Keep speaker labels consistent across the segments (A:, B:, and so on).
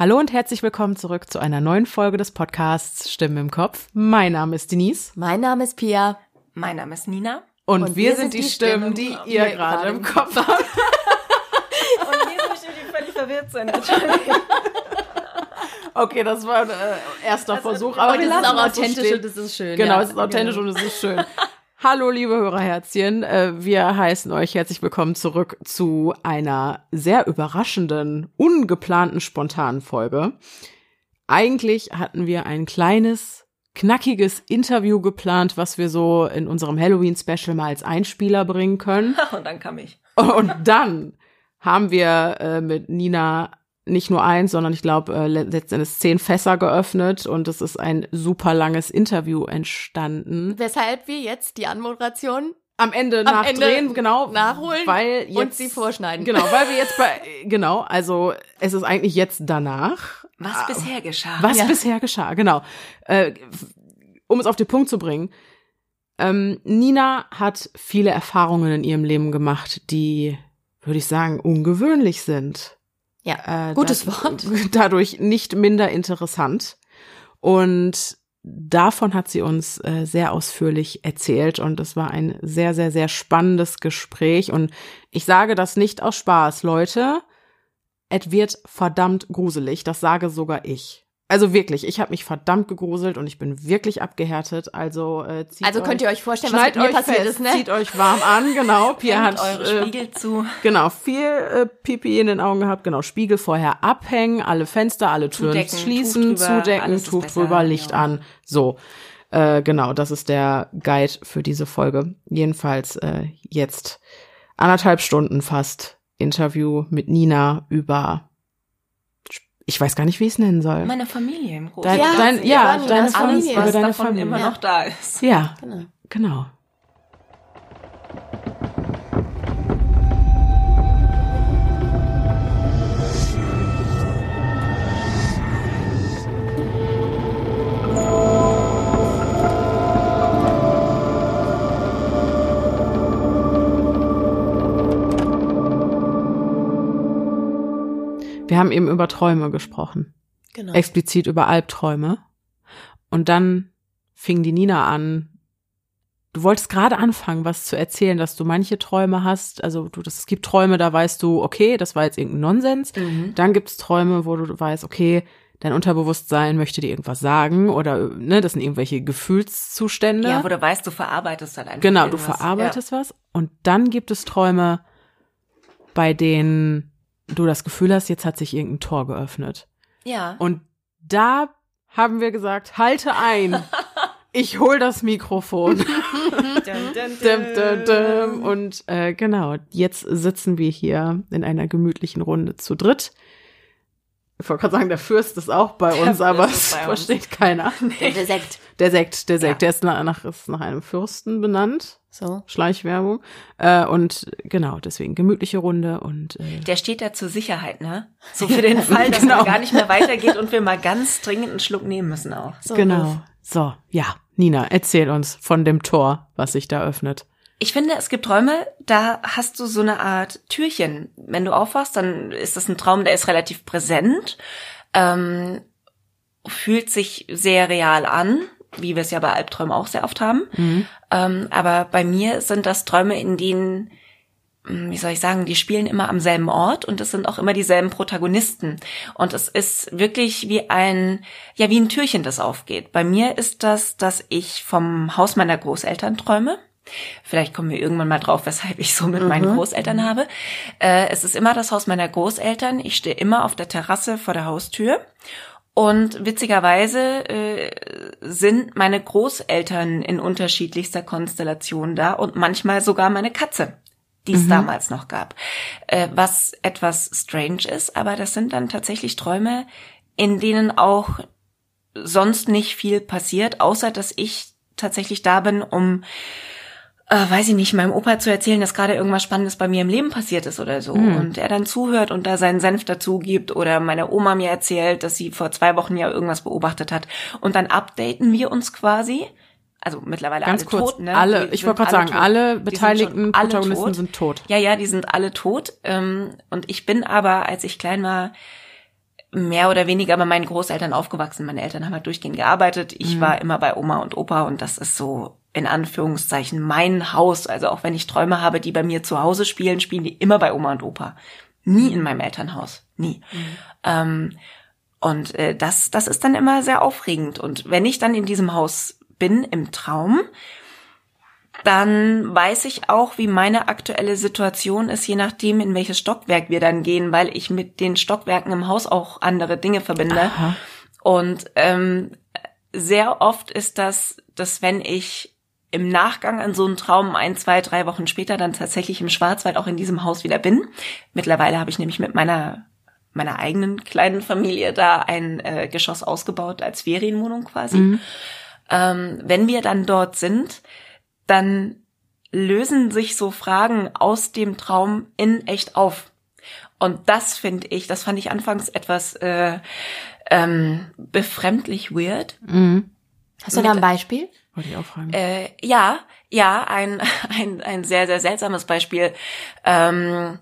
A: Hallo und herzlich willkommen zurück zu einer neuen Folge des Podcasts Stimmen im Kopf. Mein Name ist Denise.
B: Mein Name ist Pia.
C: Mein Name ist Nina.
A: Und, und wir, wir, sind die, die Stimmen, die ihr gerade im Kopf habt.
C: und wir sind die völlig verwirrt sind.
A: Okay, das war ein äh, erster also, Versuch.
B: Aber wir lassen es auch authentisch so und es ist schön.
A: Genau, ja. es ist authentisch genau. und es ist schön. Hallo, liebe Hörerherzchen. Äh, wir heißen euch herzlich willkommen zurück zu einer sehr überraschenden, ungeplanten, spontanen Folge. Eigentlich hatten wir ein kleines, knackiges Interview geplant, was wir so in unserem Halloween-Special mal als Einspieler bringen können.
C: Und dann kam ich.
A: Und dann haben wir äh, mit Nina nicht nur eins, sondern ich glaube äh, letztendlich zehn Fässer geöffnet und es ist ein super langes Interview entstanden.
B: Weshalb wir jetzt die Anmoderation
A: am Ende am nachdrehen,
B: Ende
A: genau,
B: nachholen
A: weil jetzt,
B: und sie vorschneiden.
A: Genau, weil wir jetzt bei genau, also es ist eigentlich jetzt danach.
C: Was ah, bisher geschah.
A: Was ja. bisher geschah, genau. Äh, um es auf den Punkt zu bringen. Ähm, Nina hat viele Erfahrungen in ihrem Leben gemacht, die, würde ich sagen, ungewöhnlich sind.
B: Ja, äh, gutes Wort.
A: Dadurch nicht minder interessant. Und davon hat sie uns äh, sehr ausführlich erzählt und es war ein sehr, sehr, sehr spannendes Gespräch. Und ich sage das nicht aus Spaß, Leute. Es wird verdammt gruselig, das sage sogar ich. Also wirklich, ich habe mich verdammt gegruselt und ich bin wirklich abgehärtet. Also äh, zieht
B: Also könnt
A: euch,
B: ihr euch vorstellen, was mit mir passiert
A: fest,
B: ist, ne?
A: Zieht euch warm an, genau.
C: Pia hat eure äh, Spiegel zu.
A: Genau, viel äh, Pipi in den Augen gehabt, genau, Spiegel vorher abhängen, alle Fenster, alle Türen
C: zudecken,
A: schließen,
C: Tuch drüber,
A: zudecken, Tuch drüber, Licht ja. an. So. Äh, genau, das ist der Guide für diese Folge. Jedenfalls äh, jetzt anderthalb Stunden fast Interview mit Nina über ich weiß gar nicht, wie ich es nennen soll.
C: Meine Familie im Großen.
A: Dein,
B: ja,
A: dein, ja, deine
C: Familie,
A: über deine
C: Familie immer noch da ist.
A: Ja, genau. genau. Wir haben eben über Träume gesprochen.
B: Genau.
A: Explizit über Albträume. Und dann fing die Nina an. Du wolltest gerade anfangen, was zu erzählen, dass du manche Träume hast. Also du, das, es gibt Träume, da weißt du, okay, das war jetzt irgendein Nonsens.
B: Mhm.
A: Dann gibt es Träume, wo du weißt, okay, dein Unterbewusstsein möchte dir irgendwas sagen oder ne, das sind irgendwelche Gefühlszustände.
C: Ja, wo du weißt, du verarbeitest halt einfach.
A: Genau,
C: irgendwas.
A: du verarbeitest ja. was. Und dann gibt es Träume, bei denen du das Gefühl hast, jetzt hat sich irgendein Tor geöffnet.
C: Ja.
A: Und da haben wir gesagt, halte ein. Ich hol das Mikrofon. dum, dum, dum, Und äh, genau, jetzt sitzen wir hier in einer gemütlichen Runde zu dritt. Ich wollte gerade sagen, der Fürst ist auch bei uns, aber es versteht uns. keiner.
B: Der, der Sekt.
A: Der Sekt, der Sekt, ja. der ist nach, ist nach einem Fürsten benannt.
B: So.
A: Schleichwerbung. Äh, und genau, deswegen gemütliche Runde und äh,
C: Der steht da zur Sicherheit, ne? So für den Fall, dass genau. es gar nicht mehr weitergeht und wir mal ganz dringend einen Schluck nehmen müssen auch.
A: So genau. So, ja. Nina, erzähl uns von dem Tor, was sich da öffnet.
C: Ich finde, es gibt Träume, da hast du so eine Art Türchen. Wenn du aufwachst, dann ist das ein Traum, der ist relativ präsent, ähm, fühlt sich sehr real an, wie wir es ja bei Albträumen auch sehr oft haben.
A: Mhm.
C: Ähm, aber bei mir sind das Träume, in denen hm, wie soll ich sagen, die spielen immer am selben Ort und es sind auch immer dieselben Protagonisten. Und es ist wirklich wie ein, ja, wie ein Türchen, das aufgeht. Bei mir ist das, dass ich vom Haus meiner Großeltern träume. Vielleicht kommen wir irgendwann mal drauf, weshalb ich so mit mhm. meinen Großeltern habe. Äh, es ist immer das Haus meiner Großeltern. Ich stehe immer auf der Terrasse vor der Haustür. Und witzigerweise äh, sind meine Großeltern in unterschiedlichster Konstellation da und manchmal sogar meine Katze, die es mhm. damals noch gab. Äh, was etwas strange ist, aber das sind dann tatsächlich Träume, in denen auch sonst nicht viel passiert, außer dass ich tatsächlich da bin, um äh, weiß ich nicht, meinem Opa zu erzählen, dass gerade irgendwas Spannendes bei mir im Leben passiert ist oder so. Mhm. Und er dann zuhört und da seinen Senf dazu gibt oder meine Oma mir erzählt, dass sie vor zwei Wochen ja irgendwas beobachtet hat. Und dann updaten wir uns quasi. Also mittlerweile
A: Ganz
C: alle
A: kurz,
C: tot, ne?
A: Alle, ich wollte gerade sagen, tot. alle beteiligten
C: sind
A: Protagonisten
C: tot.
A: sind tot.
C: Ja, ja, die sind alle tot. Ähm, und ich bin aber, als ich klein war, mehr oder weniger bei meinen Großeltern aufgewachsen. Meine Eltern haben halt durchgehend gearbeitet. Ich mhm. war immer bei Oma und Opa und das ist so in Anführungszeichen mein Haus. Also auch wenn ich Träume habe, die bei mir zu Hause spielen, spielen die immer bei Oma und Opa. Nie in meinem Elternhaus. Nie. Mhm. Ähm, und äh, das, das ist dann immer sehr aufregend. Und wenn ich dann in diesem Haus bin, im Traum, dann weiß ich auch, wie meine aktuelle Situation ist, je nachdem, in welches Stockwerk wir dann gehen, weil ich mit den Stockwerken im Haus auch andere Dinge verbinde. Aha. Und ähm, sehr oft ist das, dass wenn ich im Nachgang an so einen Traum ein, zwei, drei Wochen später dann tatsächlich im Schwarzwald auch in diesem Haus wieder bin. Mittlerweile habe ich nämlich mit meiner meiner eigenen kleinen Familie da ein äh, Geschoss ausgebaut als Ferienwohnung quasi. Mhm. Ähm, wenn wir dann dort sind, dann lösen sich so Fragen aus dem Traum in echt auf. Und das finde ich, das fand ich anfangs etwas äh, ähm, befremdlich weird.
B: Mhm. Hast du da ein Beispiel?
A: Wollte ich auch fragen.
C: Äh, ja, ja, ein, ein, ein sehr, sehr seltsames Beispiel. Ähm,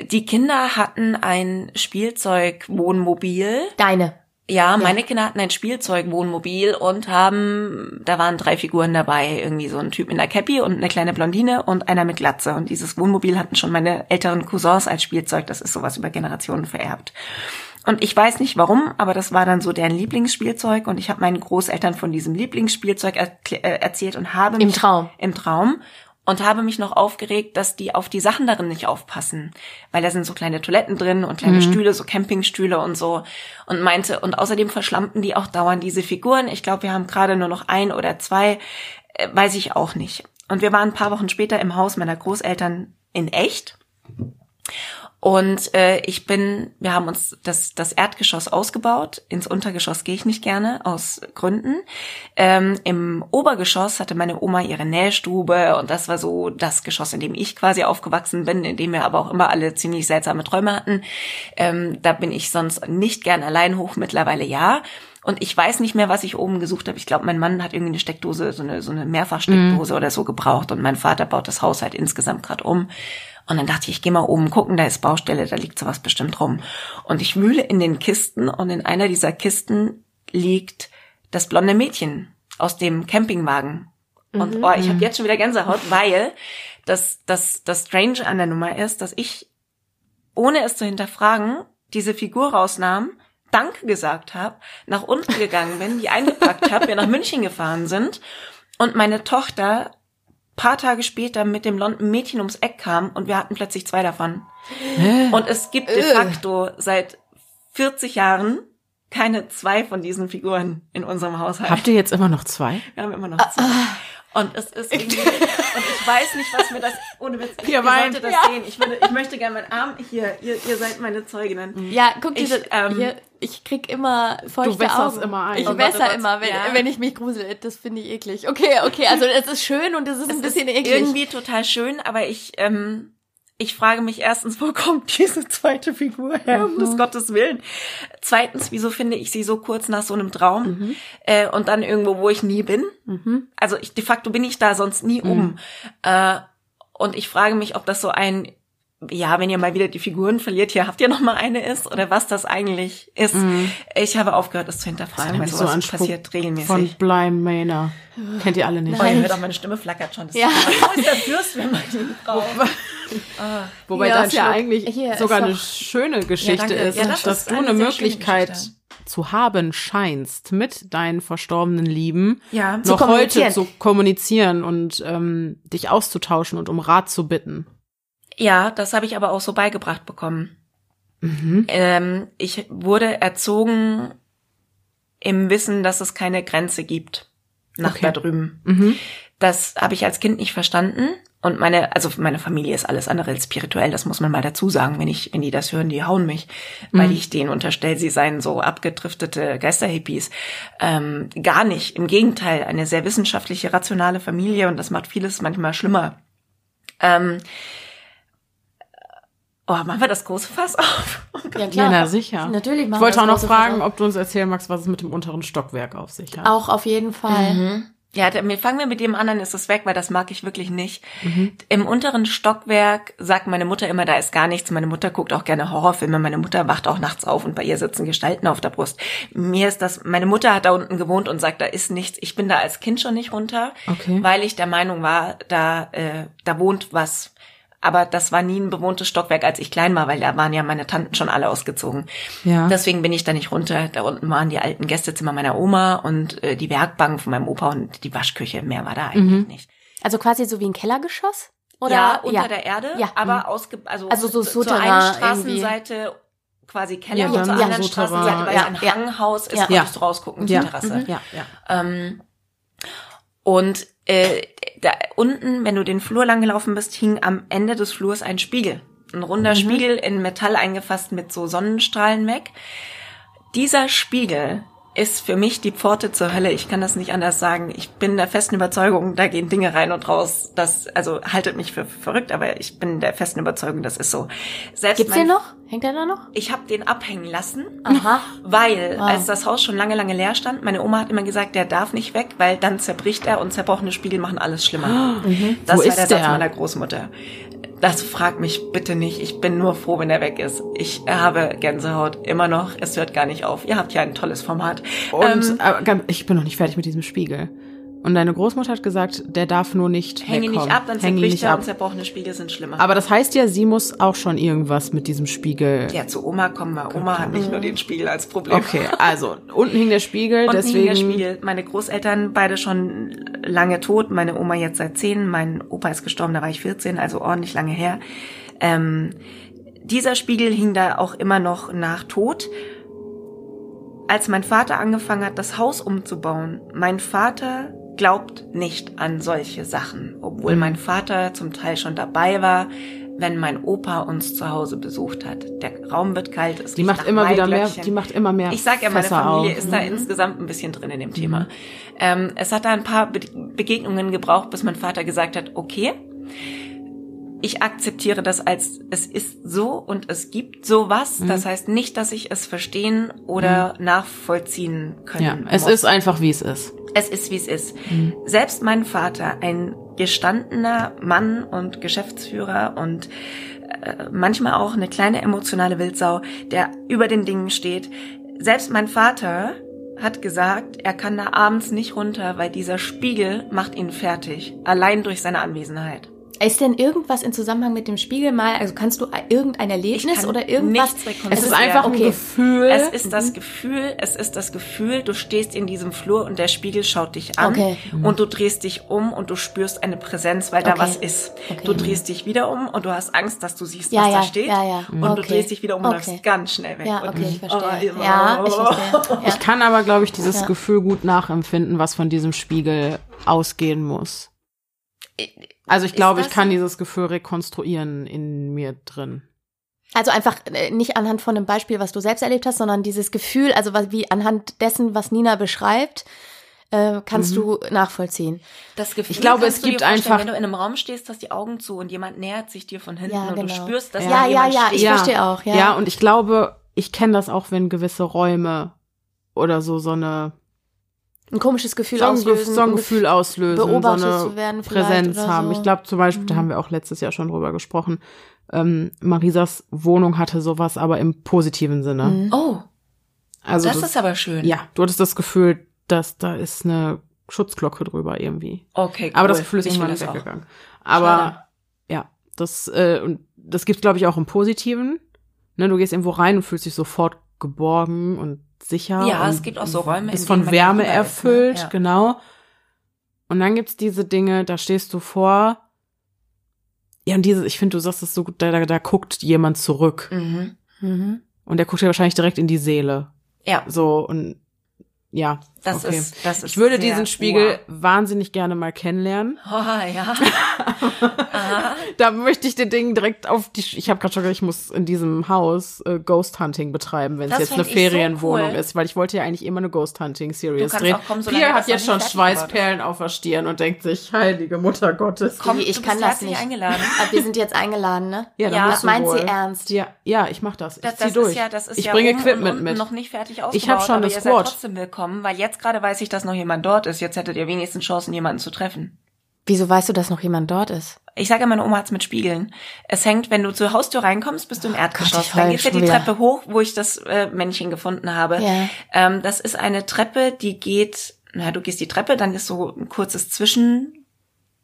C: die Kinder hatten ein Spielzeugwohnmobil.
B: Deine?
C: Ja, meine Kinder hatten ein Spielzeugwohnmobil und haben, da waren drei Figuren dabei, irgendwie so ein Typ in der Cappy und eine kleine Blondine und einer mit Glatze. Und dieses Wohnmobil hatten schon meine älteren Cousins als Spielzeug. Das ist sowas über Generationen vererbt. Und ich weiß nicht warum, aber das war dann so deren Lieblingsspielzeug und ich habe meinen Großeltern von diesem Lieblingsspielzeug er äh, erzählt und habe
B: im Traum
C: im Traum und habe mich noch aufgeregt, dass die auf die Sachen darin nicht aufpassen, weil da sind so kleine Toiletten drin und kleine mhm. Stühle, so Campingstühle und so und meinte und außerdem verschlammten die auch dauernd diese Figuren. Ich glaube, wir haben gerade nur noch ein oder zwei, äh, weiß ich auch nicht. Und wir waren ein paar Wochen später im Haus meiner Großeltern in echt und äh, ich bin, wir haben uns das, das Erdgeschoss ausgebaut. Ins Untergeschoss gehe ich nicht gerne, aus Gründen. Ähm, Im Obergeschoss hatte meine Oma ihre Nähstube und das war so das Geschoss, in dem ich quasi aufgewachsen bin, in dem wir aber auch immer alle ziemlich seltsame Träume hatten. Ähm, da bin ich sonst nicht gern allein hoch, mittlerweile ja. Und ich weiß nicht mehr, was ich oben gesucht habe. Ich glaube, mein Mann hat irgendwie eine Steckdose, so eine, so eine Mehrfachsteckdose mm. oder so gebraucht. Und mein Vater baut das Haus halt insgesamt gerade um. Und dann dachte ich, ich gehe mal oben gucken, da ist Baustelle, da liegt sowas bestimmt rum. Und ich wühle in den Kisten und in einer dieser Kisten liegt das blonde Mädchen aus dem Campingwagen. Und mhm. oh, ich habe mhm. jetzt schon wieder Gänsehaut, weil das, das, das Strange an der Nummer ist, dass ich, ohne es zu hinterfragen, diese Figur rausnahm, Danke gesagt habe, nach unten gegangen bin, die eingepackt habe, wir nach München gefahren sind und meine Tochter paar Tage später mit dem blonden Mädchen ums Eck kam und wir hatten plötzlich zwei davon. Hä? Und es gibt de facto seit 40 Jahren keine zwei von diesen Figuren in unserem Haushalt.
A: Habt ihr jetzt immer noch zwei?
C: Wir haben immer noch zwei. Und es ist irgendwie, und ich weiß nicht, was mir das, ohne Witz, ich, ihr sollte das ja. sehen. Ich würde, ich möchte gerne meinen Arm, hier, ihr, ihr seid meine Zeuginnen.
B: Ja, guck dir das, ähm, hier, ich krieg immer feuchte
A: du wässerst
B: Augen.
A: immer ein.
B: Ich oh wässer immer, wenn, ja. wenn ich mich grusel. Das finde ich eklig. Okay, okay, also es ist schön und es ist es ein bisschen
C: ist
B: eklig.
C: irgendwie total schön, aber ich, ähm, ich frage mich erstens, wo kommt diese zweite Figur her, um des mhm. Gottes Willen? Zweitens, wieso finde ich sie so kurz nach so einem Traum mhm. äh, und dann irgendwo, wo ich nie bin? Mhm. Also ich, de facto bin ich da sonst nie um. Mhm. Äh, und ich frage mich, ob das so ein ja, wenn ihr mal wieder die Figuren verliert, hier habt ihr noch mal eine ist oder was das eigentlich ist. Mhm. Ich habe aufgehört, das zu hinterfragen, weil sowas so passiert regelmäßig.
A: Von Bly Manor. Kennt ihr alle nicht.
C: Nein. Oh, hört auch meine Stimme flackert schon. Das ja. ist der Fürst, wenn man ihn braucht.
A: Ah. Wobei ja, das ja eigentlich hier, sogar eine schöne Geschichte ja, ist, ja, das dass ist du eine, eine Möglichkeit zu haben scheinst, mit deinen verstorbenen Lieben
C: ja,
A: noch heute zu kommunizieren und ähm, dich auszutauschen und um Rat zu bitten.
C: Ja, das habe ich aber auch so beigebracht bekommen. Mhm. Ähm, ich wurde erzogen im Wissen, dass es keine Grenze gibt nach okay. da drüben. Mhm. Das habe ich als Kind nicht verstanden. Und meine, also meine Familie ist alles andere als spirituell, das muss man mal dazu sagen. Wenn ich, wenn die das hören, die hauen mich, weil mhm. ich denen unterstelle, sie seien so abgedriftete Geisterhippies. Ähm, gar nicht. Im Gegenteil, eine sehr wissenschaftliche, rationale Familie und das macht vieles manchmal schlimmer. Ähm, Oh, machen wir das große Fass auf?
A: Oh ja, klar. Ja, na, sicher.
B: Natürlich
A: machen Ich wollte auch noch fragen, ob du uns erzählen magst, was es mit dem unteren Stockwerk auf sich hat.
B: Auch auf jeden Fall. Mhm.
C: Ja, wir fangen wir mit dem anderen ist es weg, weil das mag ich wirklich nicht. Im unteren Stockwerk sagt meine Mutter immer, da ist gar nichts. Meine Mutter guckt auch gerne Horrorfilme. Meine Mutter wacht auch nachts auf und bei ihr sitzen Gestalten auf der Brust. Mir ist das, meine Mutter hat da unten gewohnt und sagt, da ist nichts. Ich bin da als Kind schon nicht runter,
A: Okay.
C: weil ich der Meinung war, da, äh, da wohnt was. Aber das war nie ein bewohntes Stockwerk, als ich klein war, weil da waren ja meine Tanten schon alle ausgezogen.
A: Ja.
C: Deswegen bin ich da nicht runter. Da unten waren die alten Gästezimmer meiner Oma und äh, die Werkbank von meinem Opa und die Waschküche. Mehr war da eigentlich nicht.
B: Also quasi so wie ein Kellergeschoss? Oder?
C: ja, unter der Erde,
B: Ja.
C: aber ausge also,
B: Also so
C: zur
B: Souterrain
C: einen
B: irgendwie.
C: Straßenseite quasi Keller
A: Ja,
C: und zur
A: dann
C: anderen
A: Souterrain.
C: Straßenseite, weil
B: Ja,
C: es ein
B: ja.
C: Hanghaus ist,
B: Ja.
C: konntest du rausgucken
A: Ja.
C: zur Terrasse.
A: Ja, ja.
C: Ähm, und äh, da unten, wenn du den Flur lang gelaufen bist, hing am Ende des Flurs ein Spiegel. Ein runder Spiegel in Metall eingefasst mit so Sonnenstrahlen weg. Dieser Spiegel ist für mich die Pforte zur Hölle. Ich kann das nicht anders sagen. Ich bin der festen Überzeugung, da gehen Dinge rein und raus. Das, also haltet mich für verrückt, aber ich bin der festen Überzeugung, das ist so. Selbst
B: Gibt's
C: mein-
B: den noch? Hängt der da noch?
C: Ich habe den abhängen lassen.
B: Aha.
C: Weil,
B: Wow.
C: als das Haus schon lange, lange leer stand, meine Oma hat immer gesagt, der darf nicht weg, weil dann zerbricht er und zerbrochene Spiegel machen alles schlimmer. Das
A: Wo
C: war
A: ist
C: der Satz
A: der?
C: meiner Großmutter. Das frag mich bitte nicht. Ich bin nur froh, wenn er weg ist. Ich habe Gänsehaut immer noch. Es hört gar nicht auf. Ihr habt ja ein tolles Format.
A: Und
C: ähm,
A: aber, ganz- ich bin noch nicht fertig mit diesem Spiegel. Und deine Großmutter hat gesagt, der darf nur nicht
C: hänge
A: wegkommen.
C: nicht ab, dann
A: Hänge
C: zerbricht er
A: ab.
C: und zerbrochene Spiegel sind schlimmer.
A: Aber das heißt ja, sie muss auch schon irgendwas mit diesem Spiegel.
C: ja, zu Oma kommen wir. Oma hat nicht nur den Spiegel als Problem.
A: Okay, also unten hing der Spiegel,
C: Und
A: deswegen.
C: der Spiegel. Meine Großeltern beide schon lange tot, meine Oma jetzt seit zehn, mein Opa ist gestorben, da war ich 14, also ordentlich lange her. Ähm, dieser Spiegel hing da auch immer noch nach Tod. Als mein Vater angefangen hat, das Haus umzubauen, mein Vater glaubt nicht an solche Sachen, obwohl mein Vater zum Teil schon dabei war, wenn mein Opa uns zu Hause besucht hat. Der Raum wird kalt, es
A: Die macht immer wieder mehr, die macht immer mehr.
C: Ich sag ja, meine
A: Fässer
C: Familie
A: auf.
C: ist da insgesamt ein bisschen drin in dem Thema. Ähm, es hat da ein paar Be Begegnungen gebraucht, bis mein Vater gesagt hat, okay, ich akzeptiere das als es ist so und es gibt sowas. Das heißt nicht, dass ich es verstehen oder nachvollziehen können
A: Ja, es
C: muss.
A: ist einfach, wie es ist.
C: Es ist, wie es ist. Selbst mein Vater, ein gestandener Mann und Geschäftsführer und äh, manchmal auch eine kleine emotionale Wildsau, der über den Dingen steht. Selbst mein Vater hat gesagt, er kann da abends nicht runter, weil dieser Spiegel macht ihn fertig. Allein durch seine Anwesenheit.
B: Ist denn irgendwas in Zusammenhang mit dem Spiegel mal, also kannst du irgendein Erlebnis
C: kann
B: oder irgendwas?
A: Es ist einfach ein
B: okay.
A: Gefühl.
C: Es ist das Gefühl, es ist das Gefühl, du stehst in diesem Flur und der Spiegel schaut dich an
B: Okay.
C: und du drehst dich um und du spürst eine Präsenz, weil da
B: Okay.
C: was ist.
B: Okay.
C: Du drehst dich wieder um und du hast Angst, dass du siehst,
B: Ja,
C: was
B: ja,
C: da steht.
B: ja, ja.
C: Und du drehst dich wieder um und
B: Okay.
C: läufst ganz schnell weg.
B: Ja,
C: Und-
B: okay, ich verstehe.
C: Oh,
B: ja, ich verstehe. Ja.
A: Ich kann aber, glaube ich, dieses
B: Ja.
A: Gefühl gut nachempfinden, was von diesem Spiegel ausgehen muss. Also ich glaube, ich kann dieses Gefühl rekonstruieren in mir drin.
B: Also einfach äh, nicht anhand von einem Beispiel, was du selbst erlebt hast, sondern dieses Gefühl, also was, wie anhand dessen, was Nina beschreibt, äh, kannst du nachvollziehen.
C: Das Gefühl,
A: Ich glaube, es gibt einfach-
C: Wenn du in einem Raum stehst, hast die Augen zu und jemand nähert sich dir von hinten
B: Ja,
C: und du
B: genau.
C: spürst, dass
A: Ja.
C: da
B: Ja, ja, ja, ich verstehe auch, ja.
A: Ja, und ich glaube, ich kenne das auch, wenn gewisse Räume oder so so eine
B: Ein komisches Gefühl
A: so ein,
B: auslösen.
A: so ein Gefühl auslösen,
B: beobachtet
A: so eine
B: zu werden
A: Präsenz
B: oder
A: haben.
B: so.
A: Ich glaube zum Beispiel, da
B: Mhm.
A: haben wir auch letztes Jahr schon drüber gesprochen. Ähm, Marisas Wohnung hatte sowas, aber im positiven Sinne.
B: Mhm.
C: Oh,
A: Also
C: das, ist aber schön.
A: ja, du hattest das Gefühl, dass da ist eine Schutzglocke drüber irgendwie.
C: Okay, cool.
A: Aber das Gefühl ist
C: Ich
A: irgendwann
C: das auch.
A: weggegangen. Aber
C: Schade.
A: ja, das äh, und das gibt glaube ich auch im Positiven. Ne, du gehst irgendwo rein und fühlst dich sofort geborgen und sicher.
C: Ja, es gibt auch so Räume,
A: bist
C: in
A: von Wärme
C: gegenüber ist, ne?
A: erfüllt,
C: Ja.
A: genau. Und dann gibt's diese Dinge, da stehst du vor. Ja, und diese, ich finde, du sagst es so gut, da, da, da guckt jemand zurück.
C: Mhm.
B: Mhm.
A: Und der guckt dir wahrscheinlich direkt in die Seele.
C: Ja,
A: So, und ja.
C: Das
A: okay.
C: ist, das ist
A: Ich würde
C: sehr-
A: diesen Spiegel wahnsinnig gerne mal kennenlernen.
C: Wow. Oh, ja.
A: Da möchte ich den Ding direkt auf die. Sch- Ich habe gerade schon gesagt, ich muss in diesem Haus äh, Ghost Hunting betreiben, wenn es jetzt eine
C: ich so
A: Ferienwohnung
C: cool.
A: ist, weil ich wollte ja eigentlich immer eine Ghost Hunting Series drehen.
C: kommen,
A: hat jetzt schon Schweißperlen auf der Stirn und denkt sich, heilige Mutter Gottes.
C: Komm,
B: ich
C: du
B: kann
C: bist
B: das nicht.
C: eingeladen.
B: Aber wir sind jetzt eingeladen, ne?
A: Ja, dann
C: Ja,
B: Das meint
A: wohl.
B: sie ernst.
A: Ja, ja, ich mach das. Ich
C: Das,
A: zieh
C: das
A: durch.
C: ist ja, das ist
A: ich
C: ja
A: bringe Equipment mit.
C: noch nicht fertig ausgebaut,
A: Ich hab schon das Squad.
C: trotzdem willkommen, weil jetzt jetzt gerade weiß ich, dass noch jemand dort ist. Jetzt hättet ihr wenigstens Chancen, jemanden zu treffen.
B: Wieso weißt du, dass noch jemand dort ist?
C: Ich sage, meine Oma hat's mit Spiegeln. Es hängt, wenn du zur Haustür reinkommst, bist du im Erdgeschoss.
B: ich
C: Dann geht's ja die. Treppe hoch, wo ich das äh, Männchen gefunden habe.
B: Ja.
C: Ähm, das ist eine Treppe, die geht, na, du gehst die Treppe, dann ist so ein kurzes Zwischen,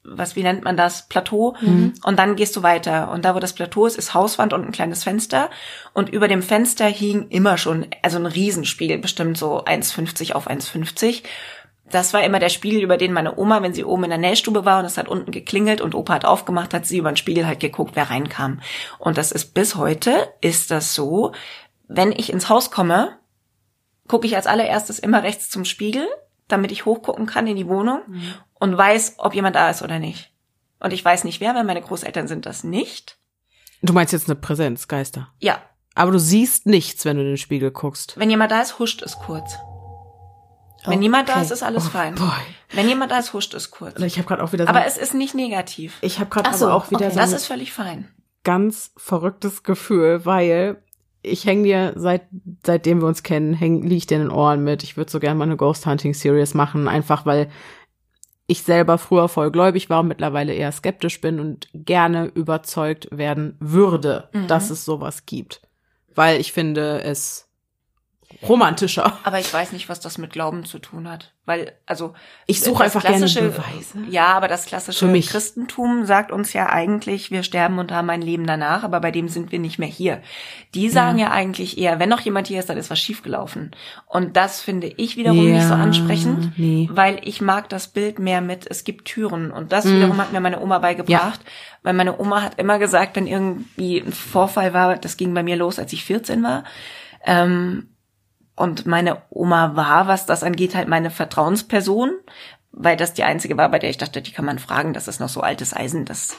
C: was, wie nennt man das? Plateau.
B: Mhm.
C: Und dann gehst du weiter. Und da, wo das Plateau ist, ist Hauswand und ein kleines Fenster. Und über dem Fenster hing immer schon, also ein Riesenspiegel, bestimmt so 1,50 auf 1,50. Das war immer der Spiegel, über den meine Oma, wenn sie oben in der Nähstube war und es hat unten geklingelt und Opa hat aufgemacht, hat sie über den Spiegel halt geguckt, wer reinkam. Und das ist bis heute, ist das so, wenn ich ins Haus komme, gucke ich als allererstes immer rechts zum Spiegel, damit ich hochgucken kann in die Wohnung und weiß, ob jemand da ist oder nicht. Und ich weiß nicht wer, weil meine Großeltern sind das nicht.
A: Du meinst jetzt eine Präsenz, Geister.
C: Ja,
A: Aber du siehst nichts, wenn du in den Spiegel guckst.
C: wenn jemand da ist, huscht es kurz. Wenn
B: Oh,
C: niemand da ist, ist alles fein.
A: boy.
C: Wenn jemand da ist, huscht es kurz.
A: Ich habe gerade auch wieder so,
C: Aber es ist nicht negativ.
A: ich habe gerade
B: so,
A: aber auch wieder
B: okay.
A: so
C: Das
A: ein
C: ist völlig fein.
A: ganz verrücktes Gefühl, weil ich hänge dir seit seitdem wir uns kennen, häng, liegt dir in den Ohren mit. Ich würde so gerne mal eine Ghost Hunting Series machen, einfach weil ich selber früher voll gläubig war und mittlerweile eher skeptisch bin und gerne überzeugt werden würde,
C: Mhm.
A: dass es sowas gibt. Weil ich finde es romantischer.
C: Aber ich weiß nicht, was das mit Glauben zu tun hat. Weil, also.
A: Ich suche einfach gerne
C: klassische-
A: Beweise.
C: Ja, aber das klassische. Christentum sagt uns ja eigentlich, wir sterben und haben ein Leben danach, aber bei dem sind wir nicht mehr hier. Die sagen ja, eigentlich eher, wenn noch jemand hier ist, dann ist was schiefgelaufen. Und das finde ich wiederum nicht so
A: Ja,
C: ansprechend,
A: nee.
C: weil ich mag das Bild mehr mit, es gibt Türen. Und das
A: Mhm.
C: wiederum hat mir meine Oma beigebracht, weil meine Oma hat immer gesagt, wenn irgendwie ein Vorfall war, das ging bei mir los, als ich 14 war, ähm, und meine Oma war, was das angeht, halt meine Vertrauensperson, weil das die einzige war, bei der ich dachte, die kann man fragen, das ist noch so altes Eisen. Das,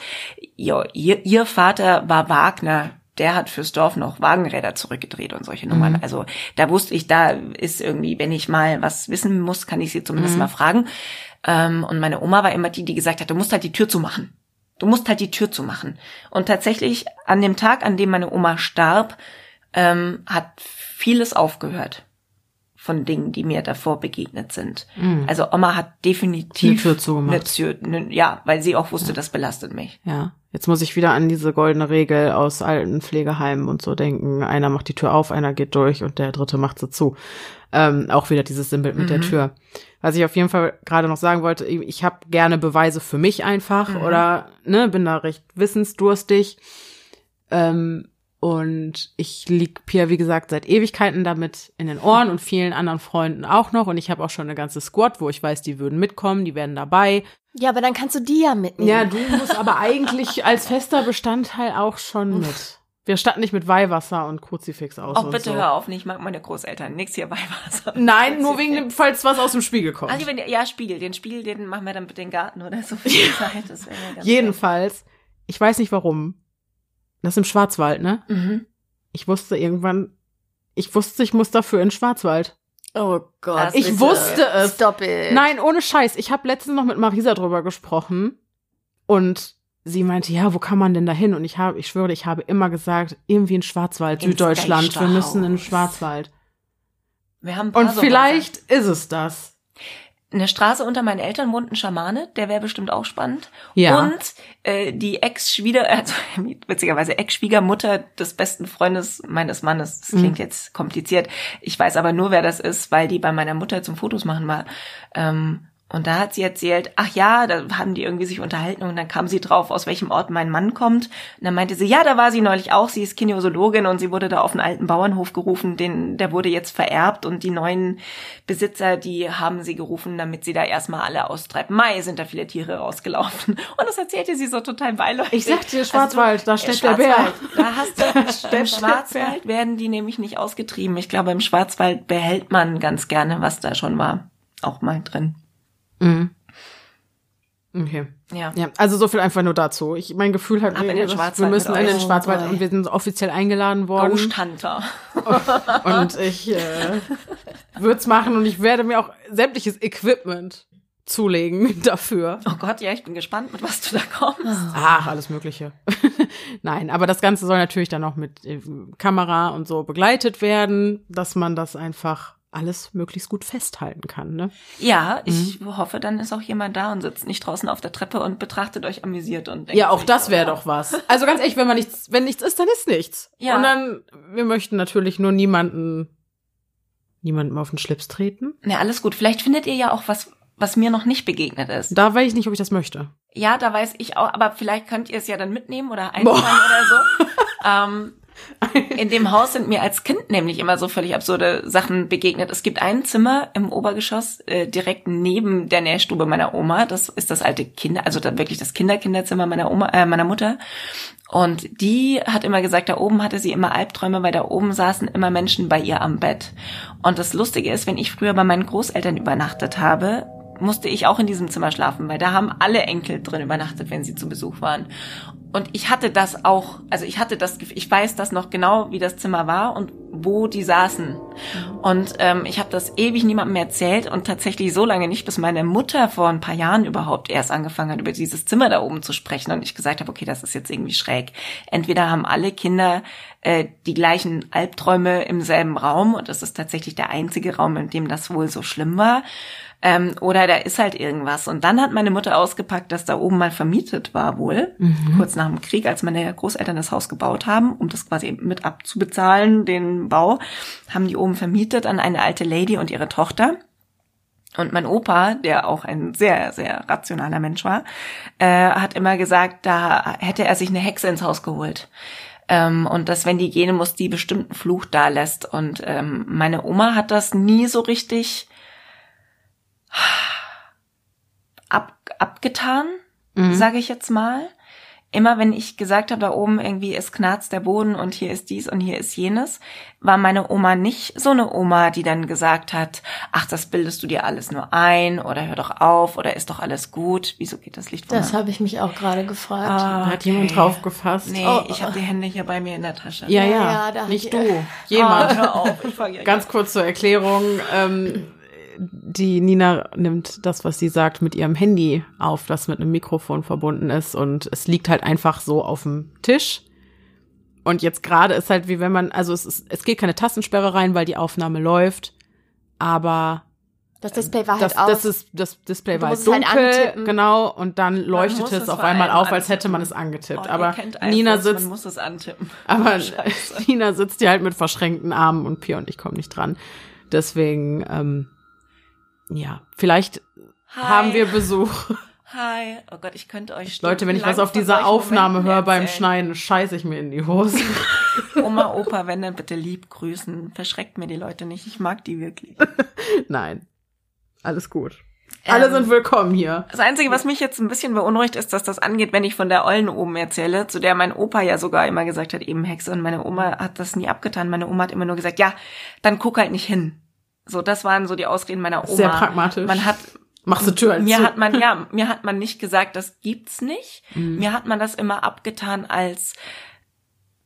C: ihr, ihr, ihr Vater war Wagner, der hat fürs Dorf noch Wagenräder zurückgedreht und solche Nummern. Also da wusste ich, da ist irgendwie, wenn ich mal was wissen muss, kann ich sie zumindest mal fragen. Ähm, und meine Oma war immer die, die gesagt hat, du musst halt die Tür zumachen. Du musst halt die Tür zumachen. Und tatsächlich an dem Tag, an dem meine Oma starb, ähm, hat vieles aufgehört von Dingen, die mir davor begegnet sind. Also Oma hat definitiv
A: Eine Tür zugemacht.
C: eine Tür, ne, ja, weil sie auch wusste, das belastet mich.
A: Ja, jetzt muss ich wieder an diese goldene Regel aus alten Pflegeheimen und so denken. Einer macht die Tür auf, einer geht durch und der dritte macht sie zu. Ähm, auch wieder dieses Sinnbild mit der Tür. Was ich auf jeden Fall gerade noch sagen wollte, ich habe gerne Beweise für mich einfach oder ne, bin da recht wissensdurstig. Ähm, und ich lieg Pia, wie gesagt, seit Ewigkeiten damit in den Ohren und vielen anderen Freunden auch noch. Und ich habe auch schon eine ganze Squad, wo ich weiß, die würden mitkommen, die werden dabei.
B: Ja, aber dann kannst du die ja mitnehmen.
A: Ja, du musst aber eigentlich als fester Bestandteil auch schon mit. Wir standen nicht mit Weihwasser und Kruzifix aus.
C: Auch
A: und
C: bitte
A: so.
C: hör auf, nicht, ich mag meine Großeltern. Nix hier bei Wasser.
A: Nein, nur wegen dem, falls was aus dem Spiegel kommt.
C: Also, wenn, ja, Spiegel. Den Spiegel, den machen wir dann bitte in den Garten oder so viel Zeit.
A: Jedenfalls, ich weiß nicht warum. Das ist im Schwarzwald, ne?
C: Mhm.
A: Ich wusste irgendwann, ich wusste, ich muss dafür in den Schwarzwald.
B: Oh Gott.
A: Ich
C: bitte.
A: wusste es.
B: Stop it.
A: Nein, ohne Scheiß. Ich habe letztens noch mit Marisa drüber gesprochen und sie meinte, ja, wo kann man denn da hin? Und ich habe, ich schwöre, ich habe immer gesagt, irgendwie in Schwarzwald,
C: Ins
A: Süddeutschland. Wir müssen in den. Schwarzwald.
C: Wir haben
A: Und vielleicht ist es das.
C: In der Straße unter meinen Eltern wohnt ein Schamane, der wäre bestimmt auch spannend.
A: Ja.
C: Und äh, die Ex-Schwieger, also witzigerweise Ex-Schwiegermutter des besten Freundes meines Mannes. Das klingt jetzt kompliziert. Ich weiß aber nur, wer das ist, weil die bei meiner Mutter zum Fotos machen war. Ähm, und da hat sie erzählt, ach ja, da haben die irgendwie sich unterhalten und dann kam sie drauf, aus welchem Ort mein Mann kommt. Und dann meinte sie, ja, da war sie neulich auch, sie ist Kinesiologin und sie wurde da auf einen alten Bauernhof gerufen, den, der wurde jetzt vererbt und die neuen Besitzer, die haben sie gerufen, damit sie da erstmal alle austreiben. Mai sind da viele Tiere rausgelaufen. Und das erzählte sie so total beiläufig.
A: Ich sag dir,
C: Also
A: Schwarzwald, da
C: äh,
A: steht der Bär.
C: Da hast du, im Schwarzwald werden die nämlich nicht ausgetrieben. Ich glaube, im Schwarzwald behält man ganz gerne, was da schon war, auch mal drin.
A: Mhm. Okay.
C: Ja.
A: Ja, also so viel einfach nur dazu. Ich mein Gefühl hat, wir,
C: den
A: wir
C: Schwarzwald
A: müssen in den. Schwarzwald
B: Oh
A: und wir sind offiziell eingeladen worden.
C: Ghost Hunter.
A: Und ich äh, würde es machen und ich werde mir auch sämtliches Equipment zulegen dafür.
C: Oh Gott, ja, ich bin gespannt, mit was du da kommst.
A: Ach, alles Mögliche. Nein, aber das Ganze soll natürlich dann auch mit äh, Kamera und so begleitet werden, dass man das einfach alles möglichst gut festhalten kann. Ne?
C: Ja, ich mhm. hoffe, dann ist auch jemand da und sitzt nicht draußen auf der Treppe und betrachtet euch amüsiert und
A: denkt Ja, auch das wäre doch was. Also ganz ehrlich, wenn man nichts, wenn nichts ist, dann ist nichts. Ja. Und dann, wir möchten natürlich nur niemanden, niemandem auf den Schlips treten.
C: Na, alles gut. Vielleicht findet ihr ja auch was, was mir noch nicht begegnet ist.
A: Da weiß ich nicht, ob ich das möchte.
C: Ja, da weiß ich auch, aber vielleicht könnt ihr es ja dann mitnehmen oder einfangen oder so. ähm, in dem Haus sind mir als Kind nämlich immer so völlig absurde Sachen begegnet. Es gibt ein Zimmer im Obergeschoss äh, direkt neben der Nährstube meiner Oma. Das ist das alte Kinder, also da wirklich das Kinderkinderzimmer meiner Oma, äh, meiner Mutter. Und die hat immer gesagt, da oben hatte sie immer Albträume, weil da oben saßen immer Menschen bei ihr am Bett. Und das Lustige ist, wenn ich früher bei meinen Großeltern übernachtet habe, musste ich auch in diesem Zimmer schlafen, weil da haben alle Enkel drin übernachtet, wenn sie zu Besuch waren. Und ich hatte das auch, also ich hatte das, ich weiß das noch genau, wie das Zimmer war und wo die saßen. Und ähm, ich habe das ewig niemandem erzählt und tatsächlich so lange nicht, bis meine Mutter vor ein paar Jahren überhaupt erst angefangen hat, über dieses Zimmer da oben zu sprechen und ich gesagt habe, okay, das ist jetzt irgendwie schräg. Entweder haben alle Kinder äh, die gleichen Albträume im selben Raum und das ist tatsächlich der einzige Raum, in dem das wohl so schlimm war ähm, oder da ist halt irgendwas. Und dann hat meine Mutter ausgepackt, dass da oben mal vermietet war wohl, mhm. kurz nach dem Krieg, als meine Großeltern das Haus gebaut haben, um das quasi mit abzubezahlen, den Bau, haben die oben vermietet an eine alte Lady und ihre Tochter. Und mein Opa, der auch ein sehr, sehr rationaler Mensch war, äh, hat immer gesagt, da hätte er sich eine Hexe ins Haus geholt. Ähm, und dass, wenn die gehen muss, die bestimmten Fluch da lässt. Und ähm, meine Oma hat das nie so richtig ab, abgetan, mhm. sage ich jetzt mal. Immer wenn ich gesagt habe, da oben irgendwie ist knarzt der Boden und hier ist dies und hier ist jenes, war meine Oma nicht so eine Oma, die dann gesagt hat, ach, das bildest du dir alles nur ein oder hör doch auf oder ist doch alles gut. Wieso geht das Licht
B: von Das habe ich mich auch gerade gefragt.
A: Ah, okay. Hat jemand drauf gefasst?
C: Nee, oh, ich habe die Hände hier bei mir in der Tasche.
A: Ja, ja, ja nicht du. Jemand. Oh, hör auf. Ich Ganz kurz zur Erklärung. Ähm, die Nina nimmt das, was sie sagt, mit ihrem Handy auf, das mit einem Mikrofon verbunden ist und es liegt halt einfach so auf dem Tisch. Und jetzt gerade ist halt wie wenn man, also es ist, es geht keine Tastensperre rein, weil die Aufnahme läuft, aber
B: das Display war
A: das,
B: halt auf.
A: Das, ist, das Display war halt dunkel, halt genau, und dann leuchtet es auf einmal auf, als hätte man es angetippt. Oh, aber Nina sitzt,
C: man muss es antippen.
A: Aber Nina sitzt hier halt mit verschränkten Armen und Pia und ich komme nicht dran. Deswegen, ähm, ja, vielleicht Hi. haben wir Besuch.
C: Hi. Oh Gott, ich könnte euch
A: Leute, wenn ich was auf dieser Aufnahme höre beim Schneiden, scheiße ich mir in die Hose.
C: Oma, Opa, wenn dann bitte lieb grüßen. Verschreckt mir die Leute nicht. Ich mag die wirklich.
A: Nein. Alles gut. Alle ähm, sind willkommen hier.
C: Das Einzige, was mich jetzt ein bisschen beunruhigt, ist, dass das angeht, wenn ich von der Ollen oben erzähle, zu der mein Opa ja sogar immer gesagt hat, eben Hexe, und meine Oma hat das nie abgetan. Meine Oma hat immer nur gesagt, ja, dann guck halt nicht hin. So, das waren so die Ausreden meiner Oma.
A: Sehr pragmatisch.
C: Man hat
A: Machst du Tür
C: Mir zu. hat man ja, mir hat man nicht gesagt, das gibt's nicht. Mhm. Mir hat man das immer abgetan als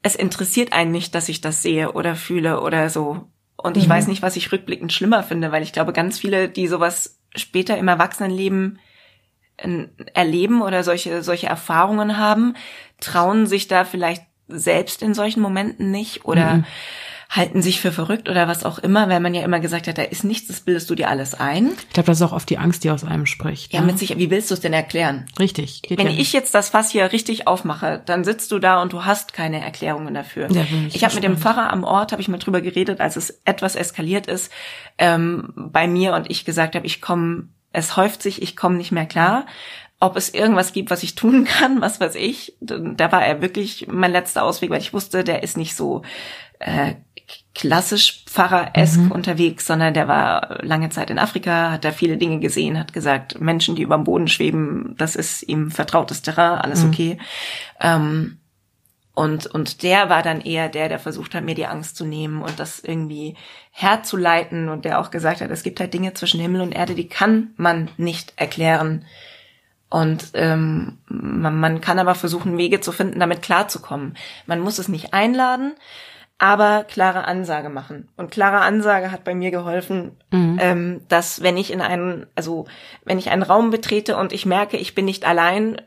C: es interessiert einen nicht, dass ich das sehe oder fühle oder so. Und ich mhm. weiß nicht, was ich rückblickend schlimmer finde, weil ich glaube, ganz viele, die sowas später im Erwachsenenleben erleben oder solche, solche Erfahrungen haben, trauen sich da vielleicht selbst in solchen Momenten nicht oder mhm halten sich für verrückt oder was auch immer, weil man ja immer gesagt hat, da ist nichts, das bildest du dir alles ein.
A: Ich glaube, das ist auch oft die Angst, die aus einem spricht.
C: Ja, ne? mit sich, wie willst du es denn erklären?
A: Richtig.
C: Wenn ja ich jetzt das Fass hier richtig aufmache, dann sitzt du da und du hast keine Erklärungen dafür. Ja, ich ich habe mit dem Pfarrer am Ort, habe ich mal drüber geredet, als es etwas eskaliert ist, ähm, bei mir und ich gesagt habe, ich komme, es häuft sich, ich komme nicht mehr klar ob es irgendwas gibt, was ich tun kann, was weiß ich. Da war er wirklich mein letzter Ausweg, weil ich wusste, der ist nicht so äh, klassisch Pfarrer-esk mhm. unterwegs, sondern der war lange Zeit in Afrika, hat da viele Dinge gesehen, hat gesagt, Menschen, die über dem Boden schweben, das ist ihm vertrautes Terrain, alles mhm. okay. Ähm, und, und der war dann eher der, der versucht hat, mir die Angst zu nehmen und das irgendwie herzuleiten und der auch gesagt hat, es gibt halt Dinge zwischen Himmel und Erde, die kann man nicht erklären. Und ähm, man, man kann aber versuchen, Wege zu finden, damit klarzukommen. Man muss es nicht einladen, aber klare Ansage machen. Und klare Ansage hat bei mir geholfen, mhm. ähm, dass wenn ich in einen, also wenn ich einen Raum betrete und ich merke, ich bin nicht allein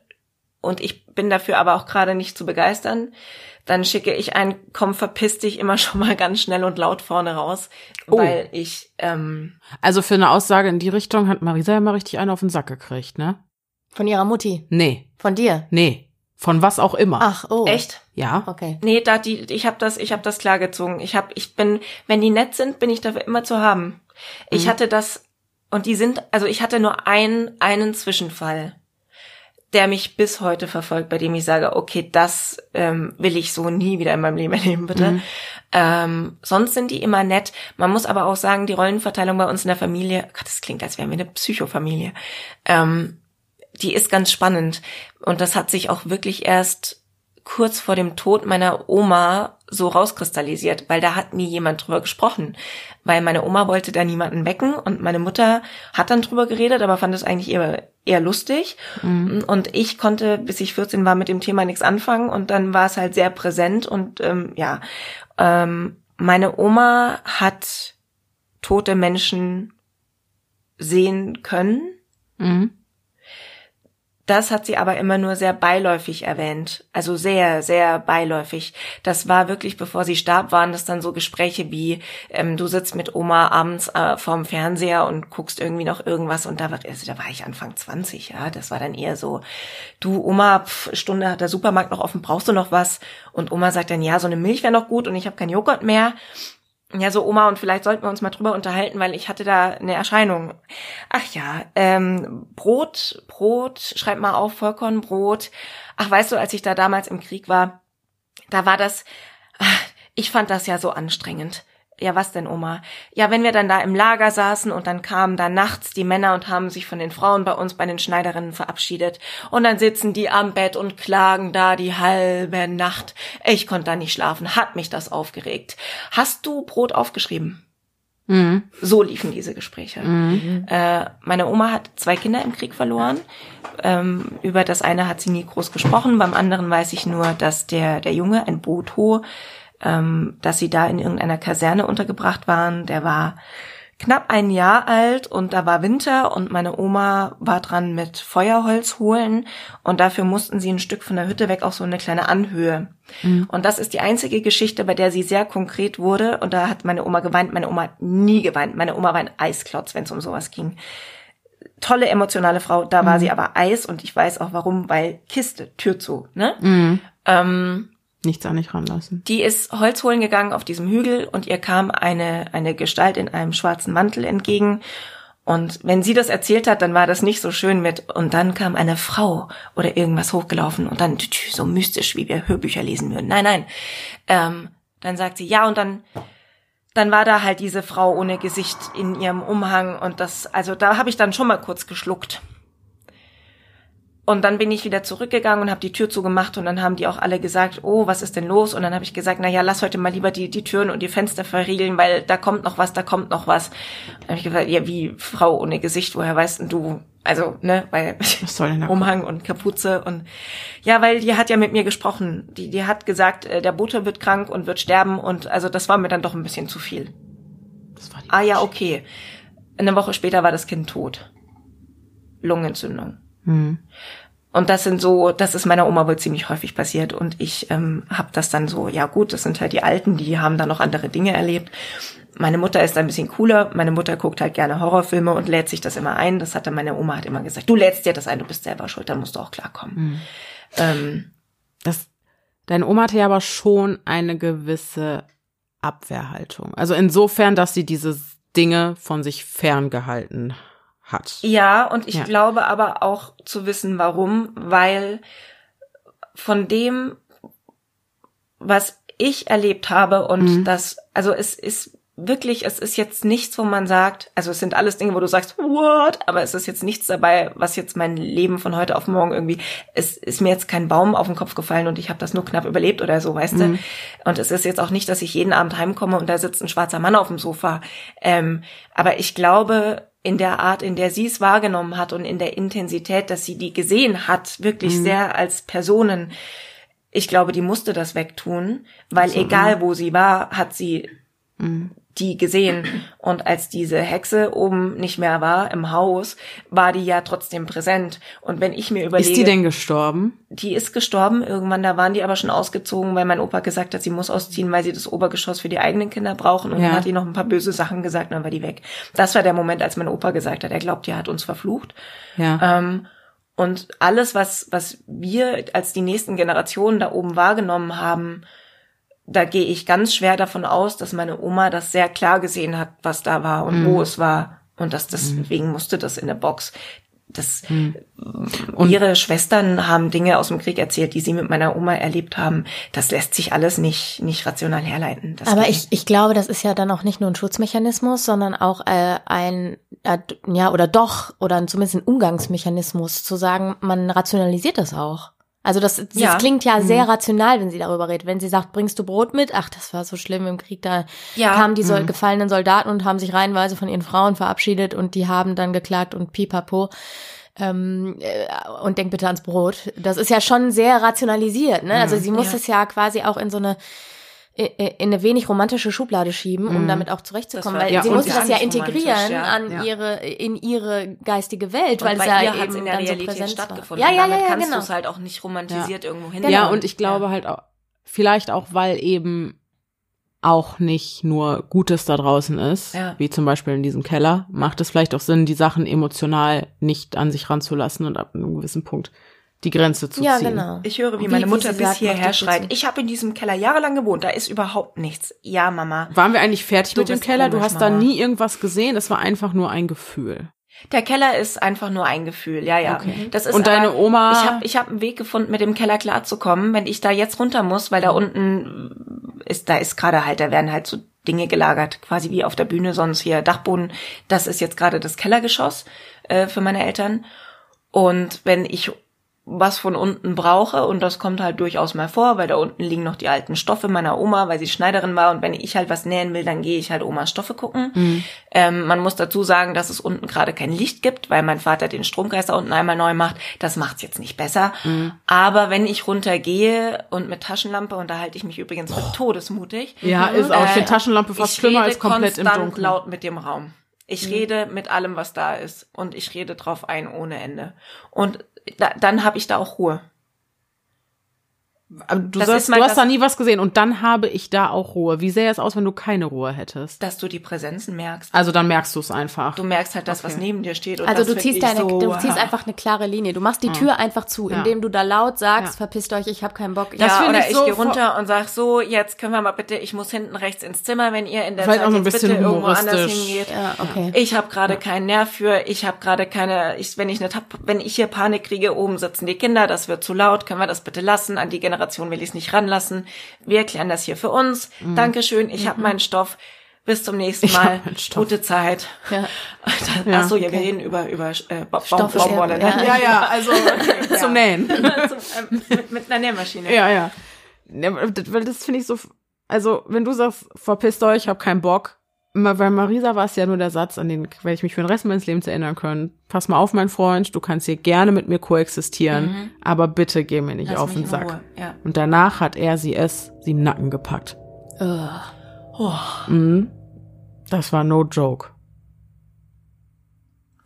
C: und ich bin dafür aber auch gerade nicht zu begeistern, dann schicke ich ein Komm, verpiss dich immer schon mal ganz schnell und laut vorne raus,
A: Oh.
C: weil ich ähm,
A: Also für eine Aussage in die Richtung hat Marisa ja mal richtig einen auf den Sack gekriegt, ne?
B: Von ihrer Mutti.
A: Nee,
B: Von dir.
A: nee. Von was auch immer.
B: Ach, oh.
C: echt
A: Ja.
B: Okay.
C: Nee, da die ich habe das ich habe das klar gezogen. Ich habe ich bin wenn die nett sind, bin ich dafür immer zu haben. Ich hatte das und die sind also ich hatte nur einen einen Zwischenfall, der mich bis heute verfolgt, bei dem ich sage, okay, das ähm, will ich so nie wieder in meinem Leben erleben, bitte. Ähm, sonst sind die immer nett. Man muss aber auch sagen, die Rollenverteilung bei uns in der Familie, Gott, das klingt, als wären wir eine Psychofamilie. Ähm, die ist ganz spannend. Und das hat sich auch wirklich erst kurz vor dem Tod meiner Oma so rauskristallisiert, weil da hat nie jemand drüber gesprochen. Weil meine Oma wollte da niemanden wecken und meine Mutter hat dann drüber geredet, aber fand es eigentlich eher, eher lustig. Und ich konnte, bis ich 14 war, mit dem Thema nichts anfangen und dann war es halt sehr präsent und ähm, ja, ähm, meine Oma hat tote Menschen sehen können.
A: Mhm.
C: Das hat sie aber immer nur sehr beiläufig erwähnt. Also sehr, sehr beiläufig. Das war wirklich, bevor sie starb, waren das dann so Gespräche wie, ähm, du sitzt mit Oma abends äh, vorm Fernseher und guckst irgendwie noch irgendwas und da war, also da war ich Anfang 20, ja. Das war dann eher so, du Oma, pf, Stunde hat der Supermarkt noch offen, brauchst du noch was? Und Oma sagt dann, ja, so eine Milch wäre noch gut und ich habe keinen Joghurt mehr. Ja, so Oma, und vielleicht sollten wir uns mal drüber unterhalten, weil ich hatte da eine Erscheinung. Ach ja, ähm, Brot, Brot, schreib mal auf, Vollkornbrot. Ach, weißt du, als ich da damals im Krieg war, da war das, ach, ich fand das ja so anstrengend. Ja, was denn, Oma? Ja, wenn wir dann da im Lager saßen und dann kamen da nachts die Männer und haben sich von den Frauen bei uns bei den Schneiderinnen verabschiedet. Und dann sitzen die am Bett und klagen da die halbe Nacht. Ich konnte da nicht schlafen, hat mich das aufgeregt. Hast du Brot aufgeschrieben?
A: Mhm.
C: So liefen diese Gespräche. Äh, meine Oma hat zwei Kinder im Krieg verloren. Ähm, über das eine hat sie nie groß gesprochen. Beim anderen weiß ich nur, dass der, der Junge, ein Boto, ähm, dass sie da in irgendeiner Kaserne untergebracht waren. Der war knapp ein Jahr alt und da war Winter und meine Oma war dran mit Feuerholz holen und dafür mussten sie ein Stück von der Hütte weg auf so eine kleine Anhöhe. Und das ist die einzige Geschichte, bei der sie sehr konkret wurde und da hat meine Oma geweint. Meine Oma hat nie geweint. Meine Oma war ein Eisklotz, wenn es um sowas ging. Tolle emotionale Frau, da war sie aber Eis und ich weiß auch warum, weil Kiste, Tür zu, ne? Ähm,
A: Nichts an nicht ranlassen.
C: die ist Holz holen gegangen auf diesem Hügel und ihr kam eine, eine Gestalt in einem schwarzen Mantel entgegen. Und wenn sie das erzählt hat, dann war das nicht so schön mit, und dann kam eine Frau oder irgendwas hochgelaufen und dann so mystisch, wie wir Hörbücher lesen würden. Nein, nein. Ähm, dann sagt sie, ja, und dann, dann war da halt diese Frau ohne Gesicht in ihrem Umhang und das, also da habe ich dann schon mal kurz geschluckt. Und dann bin ich wieder zurückgegangen und habe die Tür zugemacht und dann haben die auch alle gesagt, oh, was ist denn los? Und dann habe ich gesagt, na ja, lass heute mal lieber die, die Türen und die Fenster verriegeln, weil da kommt noch was, da kommt noch was. Dann habe ich gesagt, ja, wie Frau ohne Gesicht, woher weißt denn du? Also, ne, weil Umhang und Kapuze und ja, weil die hat ja mit mir gesprochen. Die, die hat gesagt, äh, der Bote wird krank und wird sterben und also das war mir dann doch ein bisschen zu viel.
A: Das war die
C: Ah ja, okay. Eine Woche später war das Kind tot. Lungenentzündung.
A: Mhm.
C: Und das sind so, das ist meiner Oma wohl ziemlich häufig passiert. Und ich ähm, habe das dann so, ja gut, das sind halt die Alten, die haben da noch andere Dinge erlebt. Meine Mutter ist ein bisschen cooler. Meine Mutter guckt halt gerne Horrorfilme und lädt sich das immer ein. Das hatte meine Oma hat immer gesagt, du lädst dir das ein, du bist selber schuld, dann musst du auch klarkommen. Ähm,
A: Das, deine Oma hatte ja aber schon eine gewisse Abwehrhaltung. Also insofern, dass sie diese Dinge von sich ferngehalten hat.
C: Ja, und ich
A: Ja.
C: glaube aber auch zu wissen, warum, weil von dem, was ich erlebt habe und
A: Mhm.
C: das, also es ist wirklich, es ist jetzt nichts, wo man sagt, also es sind alles Dinge, wo du sagst, what? Aber es ist jetzt nichts dabei, was jetzt mein Leben von heute auf morgen irgendwie, es ist mir jetzt kein Baum auf den Kopf gefallen und ich habe das nur knapp überlebt oder so, weißt du? Und es ist jetzt auch nicht, dass ich jeden Abend heimkomme und da sitzt ein schwarzer Mann auf dem Sofa. Ähm, aber ich glaube, in der Art, in der sie es wahrgenommen hat und in der Intensität, dass sie die gesehen hat, wirklich sehr als Personen, ich glaube, die musste das wegtun, weil egal wo sie war, hat sie die gesehen. Und als diese Hexe oben nicht mehr war im Haus, war die ja trotzdem präsent. Und wenn ich mir überlege.
A: Ist die denn gestorben?
C: Die ist gestorben irgendwann, da waren die aber schon ausgezogen, weil mein Opa gesagt hat, sie muss ausziehen, weil sie das Obergeschoss für die eigenen Kinder brauchen. Und
A: Ja.
C: dann hat die noch ein paar böse Sachen gesagt, und dann war die weg. Das war der Moment, als mein Opa gesagt hat, er glaubt, die hat uns verflucht.
A: Ja.
C: Ähm, und alles, was, was wir als die nächsten Generationen da oben wahrgenommen haben, da gehe ich ganz schwer davon aus, dass meine Oma das sehr klar gesehen hat, was da war und wo es war. Und dass deswegen musste das in der Box. Das, ihre Schwestern haben Dinge aus dem Krieg erzählt, die sie mit meiner Oma erlebt haben. Das lässt sich alles nicht, nicht rational herleiten. Das
B: Aber ich, ich glaube, das ist ja dann auch nicht nur ein Schutzmechanismus, sondern auch äh, ein, äh, ja, oder doch, oder zumindest ein Umgangsmechanismus, zu sagen, man rationalisiert das auch. Also das, das
C: Ja.
B: klingt ja sehr rational, wenn sie darüber redet. Wenn sie sagt, bringst du Brot mit? Ach, das war so schlimm im Krieg, da
C: Ja.
B: kamen die Sol gefallenen Soldaten und haben sich reihenweise von ihren Frauen verabschiedet und die haben dann geklagt und pipapo. Ähm, äh, und denk bitte ans Brot. Das ist ja schon sehr rationalisiert, ne? Also sie muss
C: Ja.
B: es ja quasi auch in so eine in in eine wenig romantische Schublade schieben, um damit auch zurechtzukommen, weil
A: ja,
B: sie
A: gar
B: das ja integrieren
C: ja.
B: an
A: Ja.
B: ihre in ihre geistige Welt,
C: Und
B: weil es ja
C: ihr
B: eben
C: in der
B: dann so
C: Realität
B: präsent
C: stattgefunden.
B: war. Ja, ja,
C: Damit
B: ja, ja,
C: kannst
B: genau.
C: du es halt auch nicht romantisiert irgendwo hin.
A: Ja, und ich glaube halt auch, vielleicht auch, weil eben auch nicht nur Gutes da draußen ist,
C: Ja.
A: wie zum Beispiel in diesem Keller, macht es vielleicht auch Sinn, die Sachen emotional nicht an sich ranzulassen und ab einem gewissen Punkt die Grenze zu
B: Ja,
A: ziehen.
B: genau.
C: Ich höre, wie,
B: Wie-
C: meine
B: wie
C: Mutter
B: sie
C: bis hierher schreit. Ich habe in diesem Keller jahrelang gewohnt, da ist überhaupt nichts. Ja, Mama.
A: Waren wir eigentlich fertig
C: Du
A: mit dem Keller? Du
C: komisch,
A: hast da
C: Mama.
A: nie irgendwas gesehen, es war einfach nur ein Gefühl.
C: Der Keller ist einfach nur ein Gefühl, ja, ja.
A: Okay.
C: Das ist
A: Und deine
C: aber,
A: Oma-
C: Ich habe ich hab einen Weg gefunden, mit dem Keller klarzukommen, wenn ich da jetzt runter muss, weil da unten ist, da ist gerade halt, da werden halt so Dinge gelagert, quasi wie auf der Bühne, sonst hier Dachboden. Das ist jetzt gerade das Kellergeschoss äh, für meine Eltern. Und wenn ich was von unten brauche und das kommt halt durchaus mal vor, weil da unten liegen noch die alten Stoffe meiner Oma, weil sie Schneiderin war und wenn ich halt was nähen will, dann gehe ich halt Omas Stoffe gucken. Ähm, man muss dazu sagen, dass es unten gerade kein Licht gibt, weil mein Vater den Stromkreis da unten einmal neu macht. Das macht's jetzt nicht besser. Aber wenn ich runtergehe und mit Taschenlampe, und da halte ich mich übrigens für todesmutig.
A: Ja, ist auch. Ich finde Taschenlampe fast schlimmer als komplett im Dunkeln.
C: laut mit dem Raum.
A: Mhm.
C: Ich rede mit allem, was da ist. Und ich rede drauf ein ohne Ende. Und dann habe ich da auch Ruhe.
A: Aber du,
C: Das
A: sagst,
C: ist mal
A: du hast
C: das-
A: da nie was gesehen und dann habe ich da auch Ruhe. Wie sähe es aus, wenn du keine Ruhe hättest?
C: Dass du die Präsenzen merkst.
A: Also dann merkst du es einfach.
C: Du merkst halt das, was
A: Okay.
C: neben dir steht. Und
B: Also
C: das
B: du ziehst deine,
C: so,
B: du ziehst einfach eine klare Linie. Du machst die Tür einfach zu, indem du da laut sagst,
A: Ja.
B: verpisst euch, ich habe keinen Bock.
A: Das
C: ja,
A: finde
C: oder
A: ich
C: ich,
A: so
C: gehe runter und sag so, jetzt können wir mal bitte, ich muss hinten rechts ins Zimmer, wenn ihr in der
A: Vielleicht
C: Zeit
A: auch so ein
C: jetzt
A: bisschen
C: bitte irgendwo anders hingeht.
B: ja, okay.
C: Ich habe gerade keinen Nerv für, ich habe gerade keine, ich, wenn ich eine, wenn ich hier Panik kriege, oben sitzen die Kinder, das wird zu laut, können wir das bitte lassen, an die Generation will ich es nicht ranlassen. Wir klären das hier für uns. Dankeschön, ich habe meinen Stoff. Bis zum nächsten
A: Mhm.
C: Mal.
A: Stoff.
C: Gute Zeit.
B: Ja.
C: Ach so, ja, wir
B: okay.
C: reden über, über äh, ba
B: Stoffe,
C: Baumwolle.
B: ja.
C: ne?
A: ja, ja, also zum Nähen.
C: Zum, ähm, mit, mit einer Nähmaschine.
A: Ja, ja. ja das- weil das finde ich so, also wenn du sagst, verpisst euch, ich habe keinen Bock. Bei Marisa war es ja nur der Satz, an den werde ich mich für den Rest meines Lebens erinnern können. Pass mal auf, mein Freund, du kannst hier gerne mit mir koexistieren, aber bitte geh mir nicht
C: Lass
A: auf den Sack.
C: Ja.
A: Und danach hat er sie es, sie im Nacken gepackt.
B: Ugh.
A: Mhm. Das war no joke.